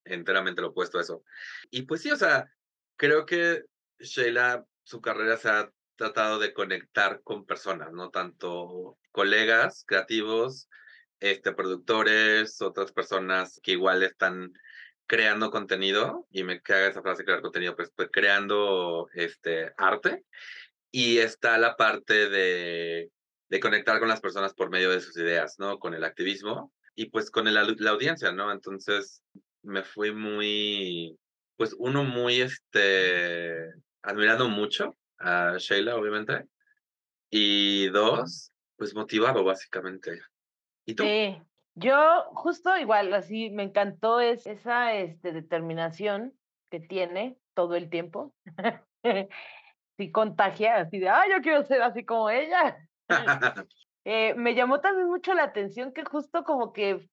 [SPEAKER 2] enteramente lo opuesto a eso. Y pues sí, o sea, creo que Sheila, su carrera se ha tratado de conectar con personas, no tanto colegas creativos, este, productores, otras personas que igual están creando contenido, y me caga esa frase, crear contenido, pues, pues creando este, arte, y está la parte de, de conectar con las personas por medio de sus ideas, ¿no? Con el activismo y pues con el la audiencia, ¿no? Entonces me fui muy, pues uno muy, este, admirando mucho a Sheila, obviamente, y dos, pues motivado, básicamente. ¿Y tú?
[SPEAKER 1] Sí, yo justo igual, así me encantó es, esa este, determinación que tiene todo el tiempo. [laughs] Sí contagia, así de, ah, yo quiero ser así como ella. [laughs] Eh, me llamó también mucho la atención que justo como que,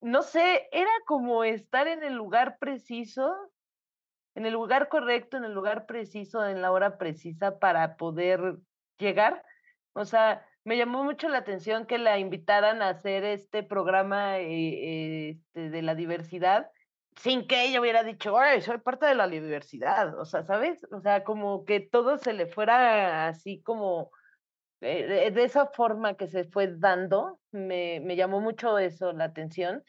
[SPEAKER 1] no sé, era como estar en el lugar preciso, en el lugar correcto, en el lugar preciso, en la hora precisa para poder llegar. O sea, me llamó mucho la atención que la invitaran a hacer este programa eh, este, de la diversidad sin que ella hubiera dicho, "Ay, soy parte de la diversidad. O sea, ¿sabes? O sea, como que todo se le fuera así como eh, de, esa forma que se fue dando, me, me llamó mucho eso la atención.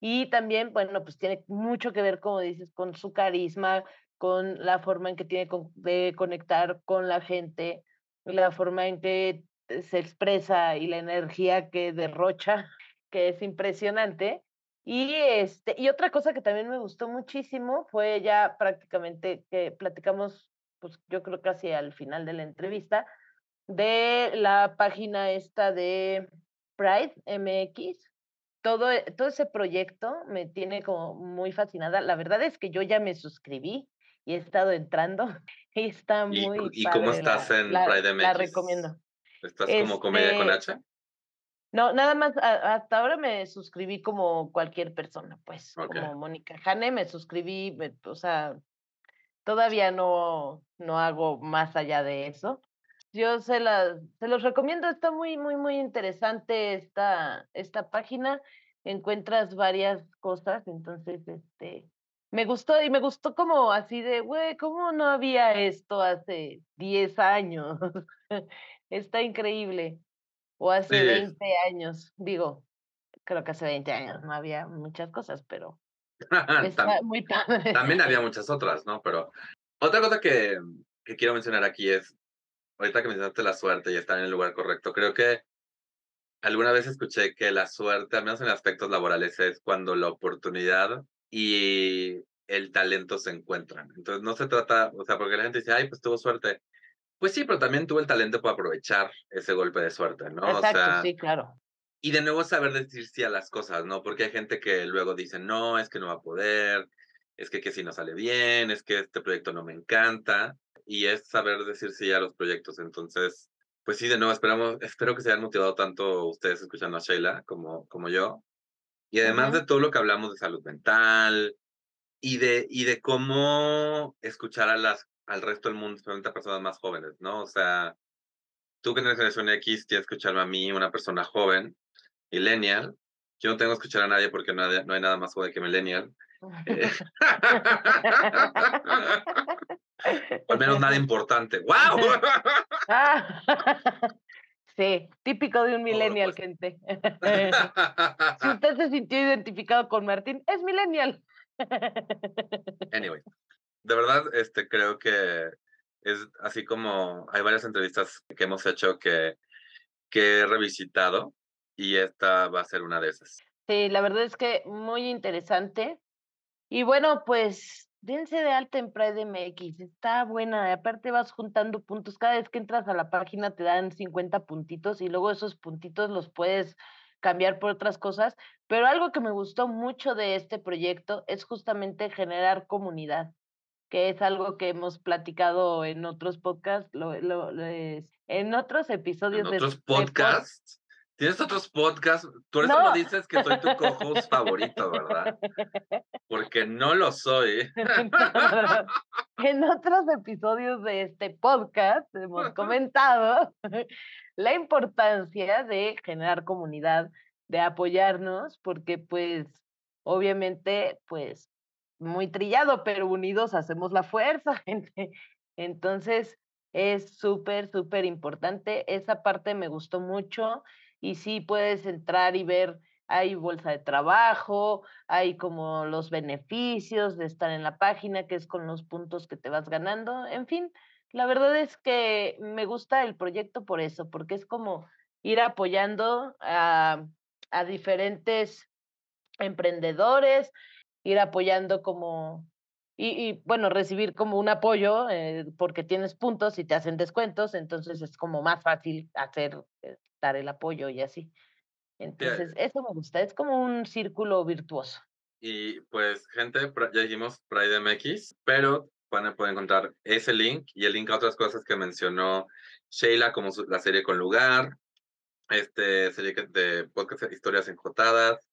[SPEAKER 1] Y también, bueno, pues tiene mucho que ver, como dices, con su carisma, con la forma en que tiene de conectar con la gente, la forma en que se expresa y la energía que derrocha, que es impresionante. Y, este, y otra cosa que también me gustó muchísimo fue ya prácticamente que platicamos, pues yo creo casi al final de la entrevista, de la página esta de Pride MX. Todo, e- todo ese proyecto me tiene como muy fascinada. La verdad es que yo ya me suscribí y he estado entrando [laughs] y está
[SPEAKER 2] ¿Y,
[SPEAKER 1] muy
[SPEAKER 2] cu- y cómo estás
[SPEAKER 1] la,
[SPEAKER 2] en
[SPEAKER 1] la,
[SPEAKER 2] Pride
[SPEAKER 1] la
[SPEAKER 2] MX?
[SPEAKER 1] recomiendo.
[SPEAKER 2] ¿Estás como comedia con
[SPEAKER 1] Este,
[SPEAKER 2] H?
[SPEAKER 1] no, nada más, a- hasta ahora me suscribí como cualquier persona, pues, como Mónica Jane, me suscribí, me- o sea, todavía no, no hago más allá de eso. Yo se las, se los recomiendo, está muy, muy, muy interesante esta, esta página. Encuentras varias cosas, entonces, este, me gustó y me gustó como así de, güey, ¿cómo no había esto hace 10 años? [laughs] Está increíble. O hace
[SPEAKER 2] Sí.
[SPEAKER 1] 20 años, digo, creo que hace 20 años no había muchas cosas, pero [laughs] está
[SPEAKER 2] Tam-
[SPEAKER 1] muy padre.
[SPEAKER 2] También había muchas otras, ¿no? Pero otra cosa que, que quiero mencionar aquí es, ahorita que mencionaste la suerte y estar en el lugar correcto, creo que alguna vez escuché que la suerte, al menos en aspectos laborales, es cuando la oportunidad y el talento se encuentran. Entonces no se trata, o sea, porque la gente dice, ay, pues tuvo suerte. Pues sí, pero también tuvo el talento para aprovechar ese golpe de suerte, ¿no? O
[SPEAKER 1] Exacto,
[SPEAKER 2] sea,
[SPEAKER 1] sí, claro.
[SPEAKER 2] y de nuevo saber decir sí a las cosas, ¿no? Porque hay gente que luego dice, no, es que no va a poder, es que, que si no sale bien, es que este proyecto no me encanta. Y es saber decir sí a los proyectos. Entonces, pues sí, de nuevo, esperamos, espero que se hayan motivado tanto ustedes escuchando a Sheila como, como yo. Y además
[SPEAKER 1] Ujú.
[SPEAKER 2] de todo lo que hablamos de salud mental y de, y de cómo escuchar a las, al resto del mundo, especialmente a personas más jóvenes, ¿no? O sea, tú que eres generación X, tienes que escucharme a mí, una persona joven, millennial. Yo no tengo que escuchar a nadie porque no hay, no hay nada más joven que millennial. Eh, [laughs] al menos nada importante. ¡Wow! [laughs] [laughs]
[SPEAKER 1] Sí, típico de un millennial,
[SPEAKER 2] supuesto.
[SPEAKER 1] gente. Si usted se sintió identificado con Martín, es millennial.
[SPEAKER 2] Anyway, de verdad, este, creo que es así como hay varias entrevistas que hemos hecho que, que he revisitado y esta va a ser una de esas.
[SPEAKER 1] Sí, la verdad es que muy interesante. Y bueno, pues dense de alta en Pride MX, está buena. Aparte vas juntando puntos. Cada vez que entras a la página te dan 50 puntitos y luego esos puntitos los puedes cambiar por otras cosas. Pero algo que me gustó mucho de este proyecto es justamente generar comunidad, que es algo que hemos platicado en otros podcasts, lo, lo- lo es- en otros episodios
[SPEAKER 2] En
[SPEAKER 1] de
[SPEAKER 2] otros
[SPEAKER 1] de pod-
[SPEAKER 2] podcasts. ¿Tienes otros podcasts? Tú eso
[SPEAKER 1] No.
[SPEAKER 2] lo dices que soy tu co-host favorito, ¿verdad? [laughs] Porque no lo soy. [laughs]
[SPEAKER 1] en otros episodios de este podcast hemos [laughs] comentado la importancia de generar comunidad, de apoyarnos, porque pues obviamente pues muy trillado, pero unidos hacemos la fuerza, [laughs] gente. Entonces es súper, súper importante. Esa parte me gustó mucho y sí puedes entrar y ver, hay bolsa de trabajo, hay como los beneficios de estar en la página, que es con los puntos que te vas ganando. En fin, la verdad es que me gusta el proyecto por eso, porque es como ir apoyando a, a diferentes emprendedores, ir apoyando como, y, y, bueno, recibir como un apoyo eh, porque tienes puntos y te hacen descuentos, entonces es como más fácil hacer, eh, dar el apoyo y así. Entonces, eso me gusta, es como un círculo virtuoso.
[SPEAKER 2] Y pues, gente, ya dijimos Pride MX, pero van a poder encontrar ese link y el link a otras cosas que mencionó Sheila, como su- la serie con lugar, este serie de podcast Historias Enjotadas,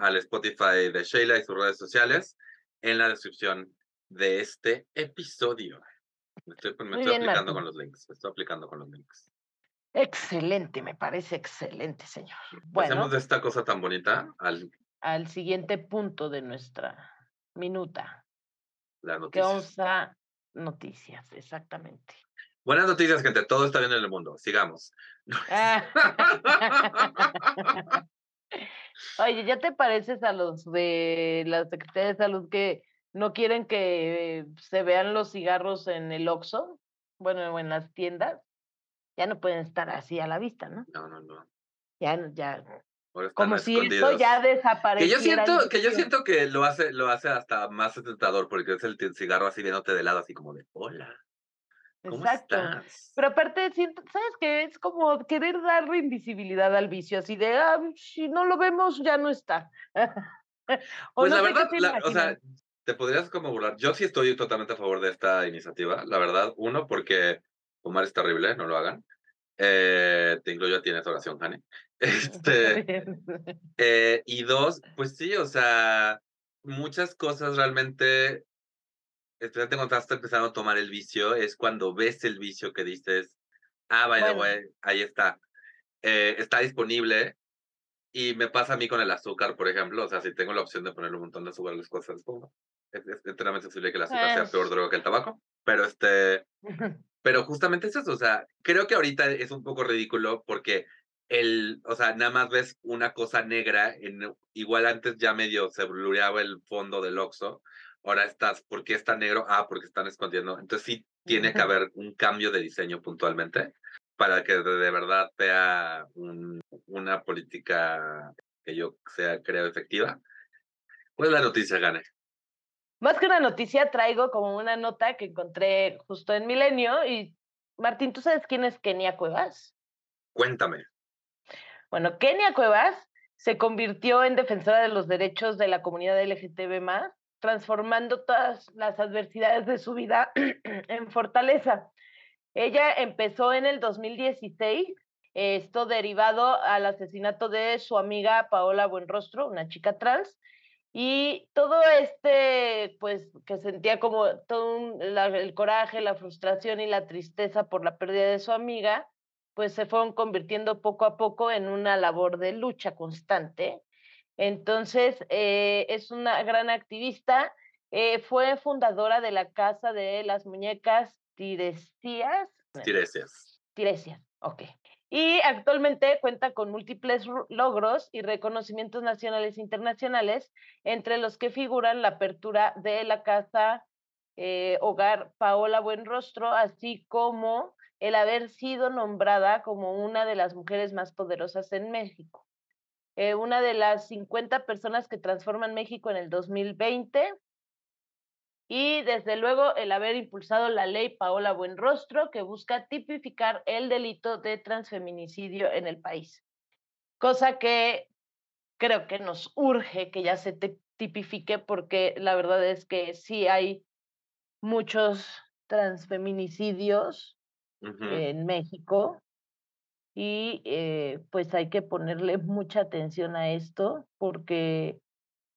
[SPEAKER 2] al Spotify de Sheila y sus redes sociales, en la descripción de este episodio. Me estoy, me estoy
[SPEAKER 1] bien,
[SPEAKER 2] aplicando
[SPEAKER 1] Martín.
[SPEAKER 2] con los links, me estoy aplicando con los links.
[SPEAKER 1] Excelente, me parece excelente, señor. Bueno,
[SPEAKER 2] Pasemos de esta cosa tan bonita a
[SPEAKER 1] al siguiente punto de nuestra minuta,
[SPEAKER 2] las
[SPEAKER 1] que
[SPEAKER 2] noticias.
[SPEAKER 1] vamos a noticias, exactamente.
[SPEAKER 2] Buenas noticias, gente. Todo está bien en el mundo. Sigamos. [laughs] [laughs]
[SPEAKER 1] Oye, ¿ya te pareces a los de la Secretaría de Salud que no quieren que se vean los cigarros en el Oxxo? Bueno, o en las tiendas. Ya no pueden estar así a la vista, ¿no?
[SPEAKER 2] No, no, no.
[SPEAKER 1] Ya, ya, como si eso ya
[SPEAKER 2] Que
[SPEAKER 1] desapareciera.
[SPEAKER 2] yo siento, que yo siento que lo hace, lo hace hasta más tentador, porque es el cigarro así viéndote de lado, así como de hola. ¿Cómo
[SPEAKER 1] Exacto.
[SPEAKER 2] estás?
[SPEAKER 1] Pero aparte, siento, ¿sabes qué? Es como querer darle invisibilidad al vicio, así de, ah, si no lo vemos, ya no está. [laughs] O
[SPEAKER 2] Pues
[SPEAKER 1] no
[SPEAKER 2] la verdad, la- o sea, te podrías como burlar. Yo sí estoy totalmente a favor de esta iniciativa, la verdad. Uno, porque fumar es terrible, no lo hagan. Eh, te incluyo a ti en esa oración, Hani. [laughs] [laughs] Este, eh, y dos, pues sí, o sea, muchas cosas realmente, especialmente cuando estás empezando a tomar el vicio, es cuando ves el vicio que dices, ah, vaya,
[SPEAKER 1] Bueno.
[SPEAKER 2] ahí está. Eh, está disponible y me pasa a mí con el azúcar, por ejemplo, o sea, si tengo la opción de ponerle un montón de azúcar a las cosas, es, es enteramente posible que el azúcar sea peor droga que el tabaco, pero este, [laughs] pero justamente es eso, o sea, creo que ahorita es un poco ridículo porque el, o sea, nada más ves una cosa negra, en, igual antes ya medio se blureaba el fondo del Oxxo, ahora estás, ¿por qué está negro? Ah, porque están escondiendo. Entonces sí tiene que haber un cambio de diseño puntualmente para que de, verdad sea un- una política que yo sea, creo efectiva. Pues la noticia gane.
[SPEAKER 1] Más que una noticia, traigo como una nota que encontré justo en Milenio. Y Martín, ¿tú sabes quién es Kenia Cuevas?
[SPEAKER 2] Cuéntame.
[SPEAKER 1] Bueno, Kenia Cuevas se convirtió en defensora de los derechos de la comunidad LGTB, transformando todas las adversidades de su vida [clears throat] en fortaleza. Ella empezó en el 2016, esto derivado al asesinato de su amiga Paola Buenrostro, una chica trans, y todo este, pues, que sentía como todo el coraje, la frustración y la tristeza por la pérdida de su amiga, pues se fueron convirtiendo poco a poco en una labor de lucha constante. Entonces, eh, es una gran activista, eh, fue fundadora de la Casa de las Muñecas Tiresias.
[SPEAKER 2] Tiresias.
[SPEAKER 1] Tiresias, ok. Y actualmente cuenta con múltiples logros y reconocimientos nacionales e internacionales, entre los que figuran la apertura de la casa eh, hogar Paola Buenrostro, así como el haber sido nombrada como una de las mujeres más poderosas en México. Eh, una de las 50 personas que transforman México en el 2020 y desde luego el haber impulsado la ley Paola Buenrostro que busca tipificar el delito de transfeminicidio en el país. Cosa que creo que nos urge que ya se tipifique porque la verdad es que sí hay muchos transfeminicidios en México y eh, pues hay que ponerle mucha atención a esto porque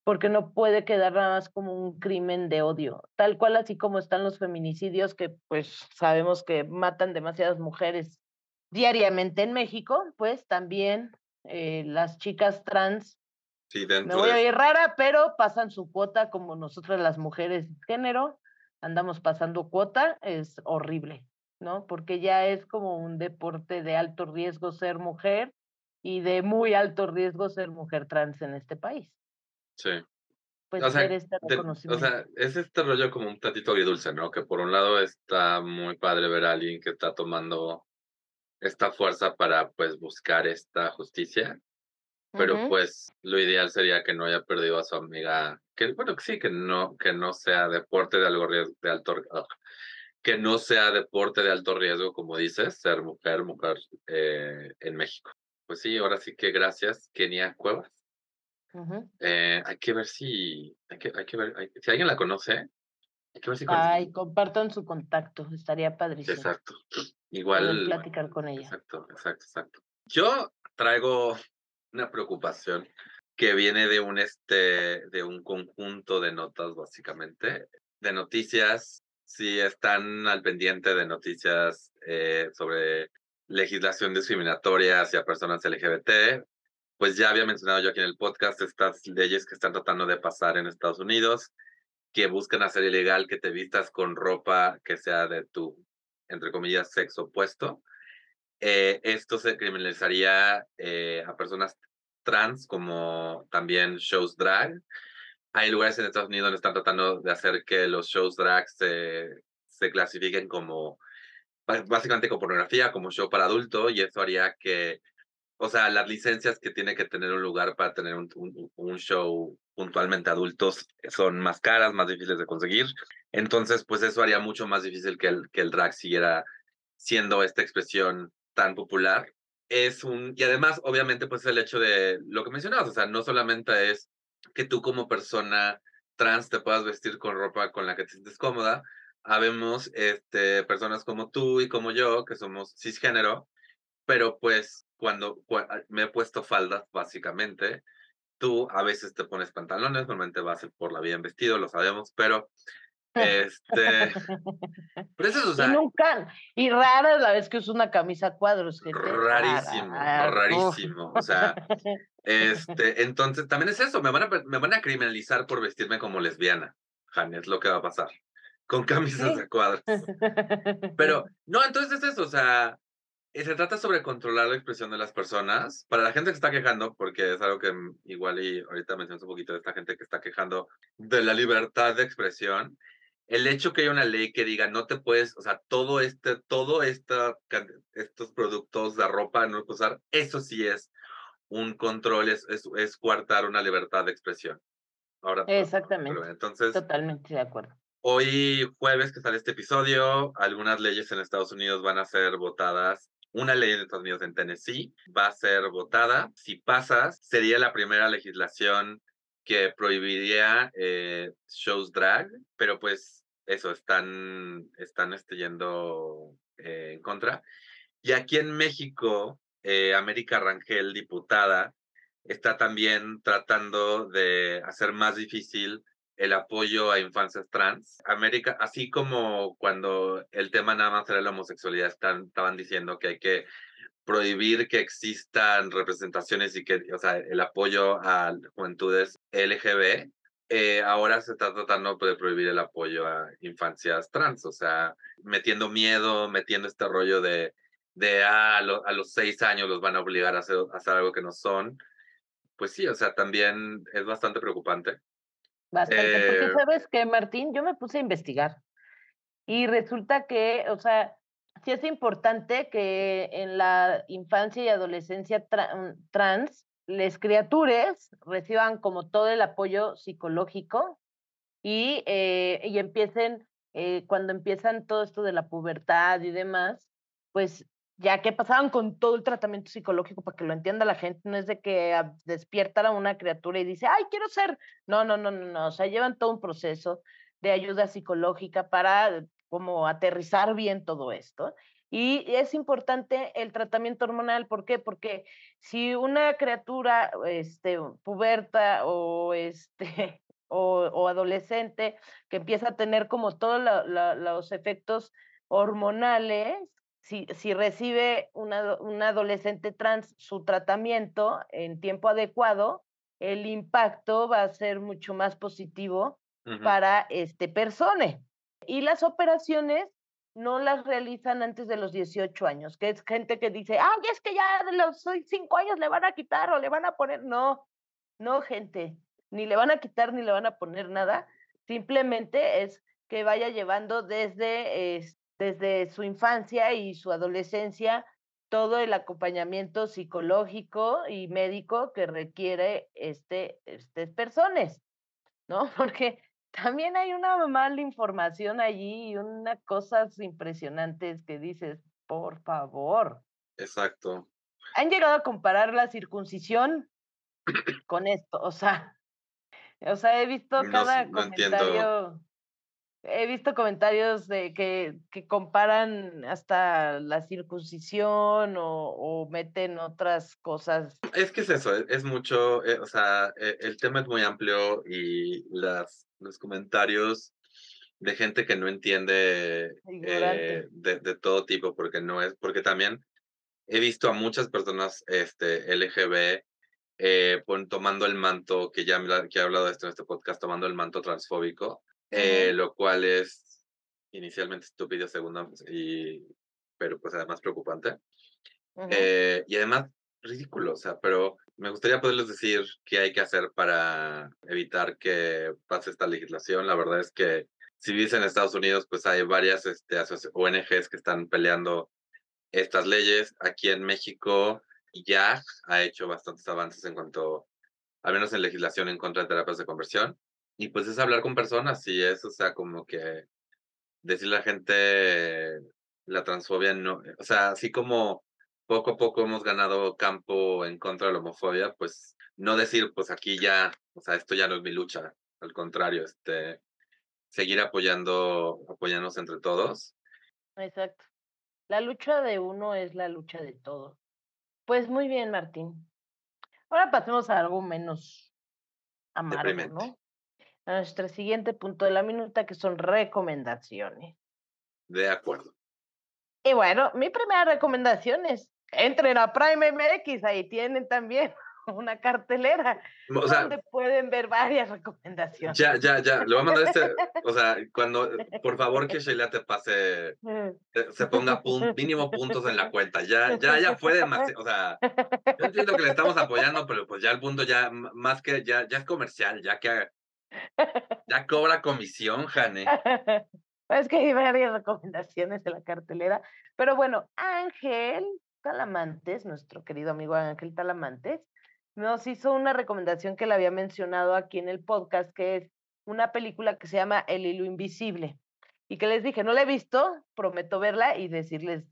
[SPEAKER 1] porque no puede quedar nada más como un crimen de odio, tal cual así como están los feminicidios que pues sabemos que matan demasiadas mujeres diariamente en México, pues también eh, las chicas trans,
[SPEAKER 2] Sí,
[SPEAKER 1] me voy a
[SPEAKER 2] de
[SPEAKER 1] ir rara, pero pasan su cuota como nosotras las mujeres género, andamos pasando cuota, es horrible, ¿no? Porque ya es como un deporte de alto riesgo ser mujer y de muy alto riesgo ser mujer trans en este país
[SPEAKER 2] Sí.
[SPEAKER 1] pues
[SPEAKER 2] O sea,
[SPEAKER 1] este
[SPEAKER 2] de- o
[SPEAKER 1] reconocimiento.
[SPEAKER 2] sea, es este rollo como un tantito agridulce, ¿no? Que por un lado está muy padre ver a alguien que está tomando esta fuerza para, pues, buscar esta justicia, pero
[SPEAKER 1] Ujú.
[SPEAKER 2] pues lo ideal sería que no haya perdido a su amiga, que bueno, que sí, que no, que no sea deporte de algo riesgo, de alto, que no sea deporte de alto riesgo, como dices, ser mujer, mujer eh, en México. Pues sí, ahora sí que gracias, Kenia Cuevas.
[SPEAKER 1] Ujú.
[SPEAKER 2] Eh, hay que ver si, hay que, hay que ver, hay- si alguien la conoce, hay que ver si con-
[SPEAKER 1] Ay, compartan su contacto, estaría padrísimo.
[SPEAKER 2] Exacto. Igual.
[SPEAKER 1] platicar con ella.
[SPEAKER 2] Exacto, exacto, exacto. Yo traigo una preocupación que viene de un este, de un conjunto de notas, básicamente, de noticias. Si están al pendiente de noticias eh, sobre legislación discriminatoria hacia personas LGBT, pues ya había mencionado yo aquí en el podcast estas leyes que están tratando de pasar en Estados Unidos, que buscan hacer ilegal que te vistas con ropa que sea de tu, entre comillas, sexo opuesto. Eh, esto se criminalizaría eh, a personas trans como también shows drag. Hay lugares en Estados Unidos donde están tratando de hacer que los shows drag se, se clasifiquen como bá- básicamente como pornografía, como show para adulto, y eso haría que, o sea, las licencias que tiene que tener un lugar para tener un, un, un show puntualmente adultos son más caras, más difíciles de conseguir. Entonces, pues eso haría mucho más difícil que el, que el drag siguiera siendo esta expresión tan popular. Es un, y además, obviamente, pues el hecho de lo que mencionabas, o sea, no solamente es que tú como persona trans te puedas vestir con ropa con la que te sientes cómoda. Habemos este, personas como tú y como yo, que somos cisgénero, pero pues cuando me he puesto faldas, básicamente, tú a veces te pones pantalones, normalmente vas por la vida en vestido, lo sabemos, pero este. Pero eso, o sea,
[SPEAKER 1] y nunca, y rara es la vez que uso una camisa a cuadros.
[SPEAKER 2] rarísimo, rarísimo. O sea, este, entonces también es eso, me van, a, me van a criminalizar por vestirme como lesbiana. Jani, es lo que va a pasar. Con camisas a cuadros. Pero, no, entonces es eso, o sea, eh, se trata sobre controlar la expresión de las personas. Para la gente que está quejando, porque es algo que mm, igual y ahorita mencionas un poquito de esta gente que está quejando de la libertad de expresión, el hecho que haya una ley que diga no te puedes, o sea, todo este, todo esta, estos productos de ropa no puedes usar, eso sí es un control, es, es, coartar una libertad de expresión.
[SPEAKER 1] Ahora, Exactamente. entonces, totalmente de acuerdo.
[SPEAKER 2] Hoy jueves que sale este episodio, algunas leyes en Estados Unidos van a ser votadas una ley en Estados Unidos en Tennessee va a ser votada. Si pasas, sería la primera legislación que prohibiría eh, shows drag, pero pues eso, están, están este, yendo eh, en contra. Y aquí en México, eh, América Rangel, diputada, está también tratando de hacer más difícil el apoyo a infancias trans. América, así como cuando el tema nada más era la homosexualidad, están, estaban diciendo que hay que prohibir que existan representaciones y que, o sea, el apoyo a juventudes LGB, eh, ahora se está tratando de prohibir el apoyo a infancias trans, o sea, metiendo miedo, metiendo este rollo de, de ah, a, los seis años los van a obligar a hacer, a hacer algo que no son. Pues sí, o sea, también es bastante preocupante.
[SPEAKER 1] Bastante, porque eh, sabes que, Martín, yo me puse a investigar y resulta que, o sea, sí es importante que en la infancia y adolescencia mm, trans, las criaturas reciban como todo el apoyo psicológico y, eh, y empiecen, eh, cuando empiezan todo esto de la pubertad y demás, pues ya que pasaban con todo el tratamiento psicológico para que lo entienda la gente, no es de que despierta a una criatura y dice, ay, quiero ser. No, no, no, no, no, o sea, llevan todo un proceso de ayuda psicológica para como aterrizar bien todo esto. Y es importante el tratamiento hormonal, ¿por qué? Porque si una criatura este, puberta o, este, [laughs] o, adolescente que empieza a tener como todos los efectos hormonales, si, si recibe una, un adolescente trans su tratamiento en tiempo adecuado, el impacto va a ser mucho más positivo para este persona. Y las operaciones no las realizan antes de los 18 años, que es gente que dice, ay, es que ya de los 5 años le van a quitar o le van a poner. No, no, gente, ni le van a quitar ni le van a poner nada. Simplemente es que vaya llevando desde desde su infancia y su adolescencia todo el acompañamiento psicológico y médico que requiere este, estas personas, ¿no? [laughs] Porque también hay una mala información allí y unas cosas impresionantes que dices, por favor.
[SPEAKER 2] Exacto.
[SPEAKER 1] Han llegado a comparar la circuncisión con esto, o sea, o sea, he visto cada comentario he visto comentarios de que, que comparan hasta la circuncisión o, meten otras cosas.
[SPEAKER 2] Es que es eso, e, es, mucho, eh, o sea, e, el tema es muy amplio y las, los comentarios de gente que no entiende eh, de, de, todo tipo, porque no es, porque también he visto a muchas personas este, LGB eh, tomando el manto, que ya que he hablado de esto en este podcast, tomando el manto transfóbico eh, lo cual es inicialmente estúpido, segunda, y, pero pues además preocupante. Eh, y además ridículo, o sea, pero me gustaría poderles decir qué hay que hacer para evitar que pase esta legislación. La verdad es que si vives en Estados Unidos, pues hay varias este, ONGs que están peleando estas leyes. Aquí en México ya ha hecho bastantes avances en cuanto, al menos en legislación en contra de terapias de conversión. Y pues es hablar con personas y es, o sea, como que decirle a la gente la transfobia no, o sea, así como poco a poco hemos ganado campo en contra de la homofobia, pues no decir, pues aquí ya, o sea, esto ya no es mi lucha, al contrario, este, seguir apoyando, apoyarnos entre todos.
[SPEAKER 1] Exacto. La lucha de uno es la lucha de todos. Pues muy bien, Martín. Ahora pasemos a algo menos amargo,
[SPEAKER 2] Deprimente.
[SPEAKER 1] ¿no? A nuestro siguiente punto de la minuta, que son recomendaciones.
[SPEAKER 2] De acuerdo.
[SPEAKER 1] Y bueno, mi primera recomendación es entren a Prime MX, ahí tienen también [laughs] una cartelera
[SPEAKER 2] O sea,
[SPEAKER 1] donde pueden ver varias recomendaciones.
[SPEAKER 2] ya, ya, ya, le voy a mandar este, o sea, cuando, por favor que Sheila te pase, eh, se ponga pun- mínimo puntos en la cuenta, ya, ya, ya fue demasiado, o sea, yo entiendo que le estamos apoyando, pero pues ya el punto ya, más que, ya, ya es comercial, ya que, ya cobra comisión, Jane. [laughs]
[SPEAKER 1] Es que hay varias recomendaciones de la cartelera. Pero bueno, Ángel Talamantes, nuestro querido amigo Ángel Talamantes, nos hizo una recomendación que le había mencionado aquí en el podcast, que es una película que se llama El hilo invisible. Y que les dije, no la he visto, prometo verla y decirles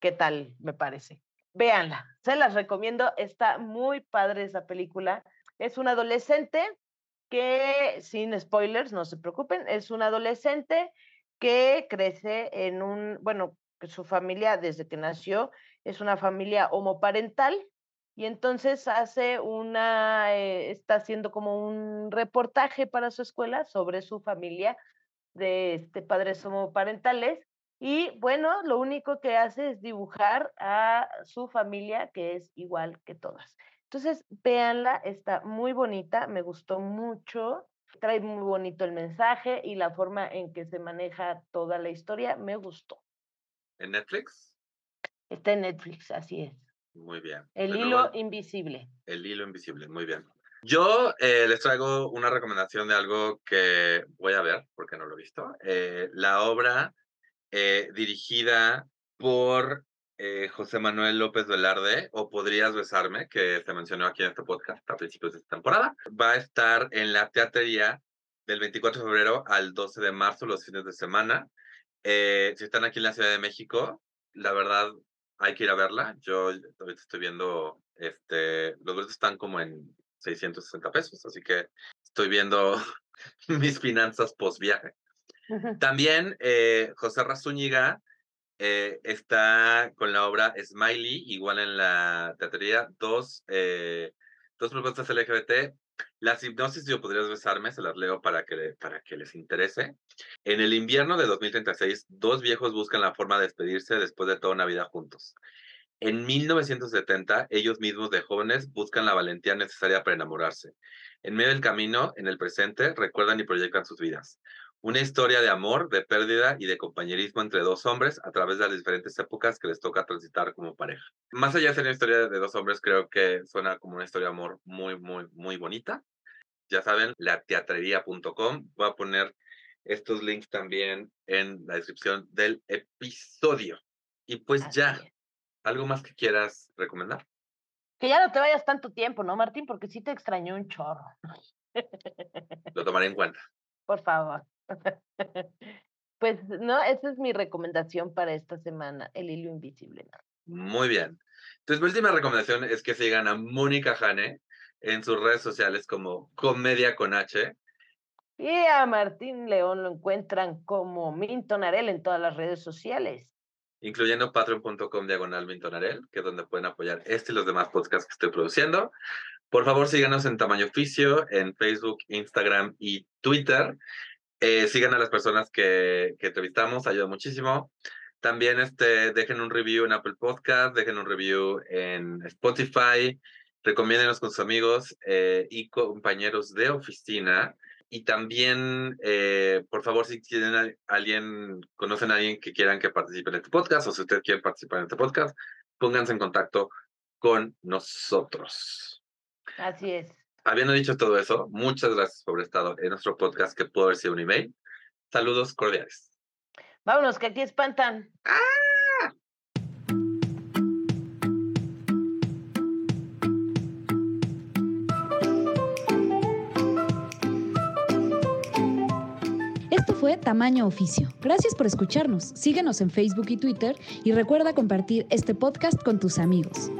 [SPEAKER 1] qué tal me parece. Véanla, se las recomiendo, está muy padre esa película. Es un adolescente que, sin spoilers, no se preocupen, es un adolescente que crece en un, bueno, su familia desde que nació es una familia homoparental y entonces hace una, eh, está haciendo como un reportaje para su escuela sobre su familia de este, padres homoparentales y bueno, lo único que hace es dibujar a su familia que es igual que todas. Entonces, véanla, está muy bonita, me gustó mucho trae muy bonito el mensaje y la forma en que se maneja toda la historia me gustó.
[SPEAKER 2] ¿En Netflix?
[SPEAKER 1] Está en Netflix, así es.
[SPEAKER 2] Muy bien.
[SPEAKER 1] El hilo invisible.
[SPEAKER 2] El hilo invisible, muy bien. Yo eh, les traigo una recomendación de algo que voy a ver, porque no lo he visto. Eh, la obra eh, dirigida por eh, José Manuel López Velarde, o Podrías Besarme, que se mencionó aquí en este podcast a principios de esta temporada, va a estar en la teatería del 24 de febrero al 12 de marzo, los fines de semana. Eh, si están aquí en la Ciudad de México, la verdad hay que ir a verla. Yo ahorita estoy viendo, este, los boletos están como en 660 pesos, así que estoy viendo [laughs] mis finanzas post viaje. También eh, José Razúñiga eh, está con la obra Smiley, igual en la teatería, dos, eh, dos propuestas LGBT. Las hipnosis, yo podrías besarme, se las leo para que, para que les interese. En el invierno de 2036, dos viejos buscan la forma de despedirse después de toda una vida juntos. En 1970, ellos mismos de jóvenes buscan la valentía necesaria para enamorarse. En medio del camino, en el presente, recuerdan y proyectan sus vidas. Una historia de amor, de pérdida y de compañerismo entre dos hombres a través de las diferentes épocas que les toca transitar como pareja. Más allá de ser una historia de dos hombres, creo que suena como una historia de amor muy, muy, muy bonita. Ya saben, lateatrería.com. Voy a poner estos links también en la descripción del episodio. Y pues
[SPEAKER 1] Así
[SPEAKER 2] ya,
[SPEAKER 1] es.
[SPEAKER 2] ¿algo más que quieras recomendar?
[SPEAKER 1] Que ya no te vayas tanto tiempo, ¿no, Martín? Porque sí te extrañó un chorro.
[SPEAKER 2] Lo tomaré en cuenta. [laughs]
[SPEAKER 1] Por favor. [laughs] Pues no, esa es mi recomendación para esta semana, el hilo invisible.
[SPEAKER 2] Muy bien. Entonces, mi última recomendación es que sigan a Mónica Jane en sus redes sociales como Comedia con H.
[SPEAKER 1] Y a Martín León lo encuentran como Minton Arel en todas las redes sociales.
[SPEAKER 2] incluyendo patreon.com diagonal Mintonarel, que es donde pueden apoyar este y los demás podcasts que estoy produciendo. Por favor, síganos en Tamaño Oficio, en Facebook, Instagram y Twitter. Eh, sigan a las personas que, que entrevistamos, ayuda muchísimo. También este, dejen un review en Apple Podcast, dejen un review en Spotify, recomiéndenos con sus amigos eh, y compañeros de oficina. Y también, eh, por favor, si tienen alguien, conocen a alguien que quieran que participe en este podcast o si ustedes quieren participar en este podcast, pónganse en contacto con nosotros.
[SPEAKER 1] Así es.
[SPEAKER 2] Habiendo dicho todo eso, muchas gracias por haber estado en nuestro podcast que pudo haber sido un email. Saludos cordiales.
[SPEAKER 1] Vámonos, que aquí espantan.
[SPEAKER 8] Esto fue Tamaño Oficio. Gracias por escucharnos. Síguenos en Facebook y Twitter y recuerda compartir este podcast con tus amigos.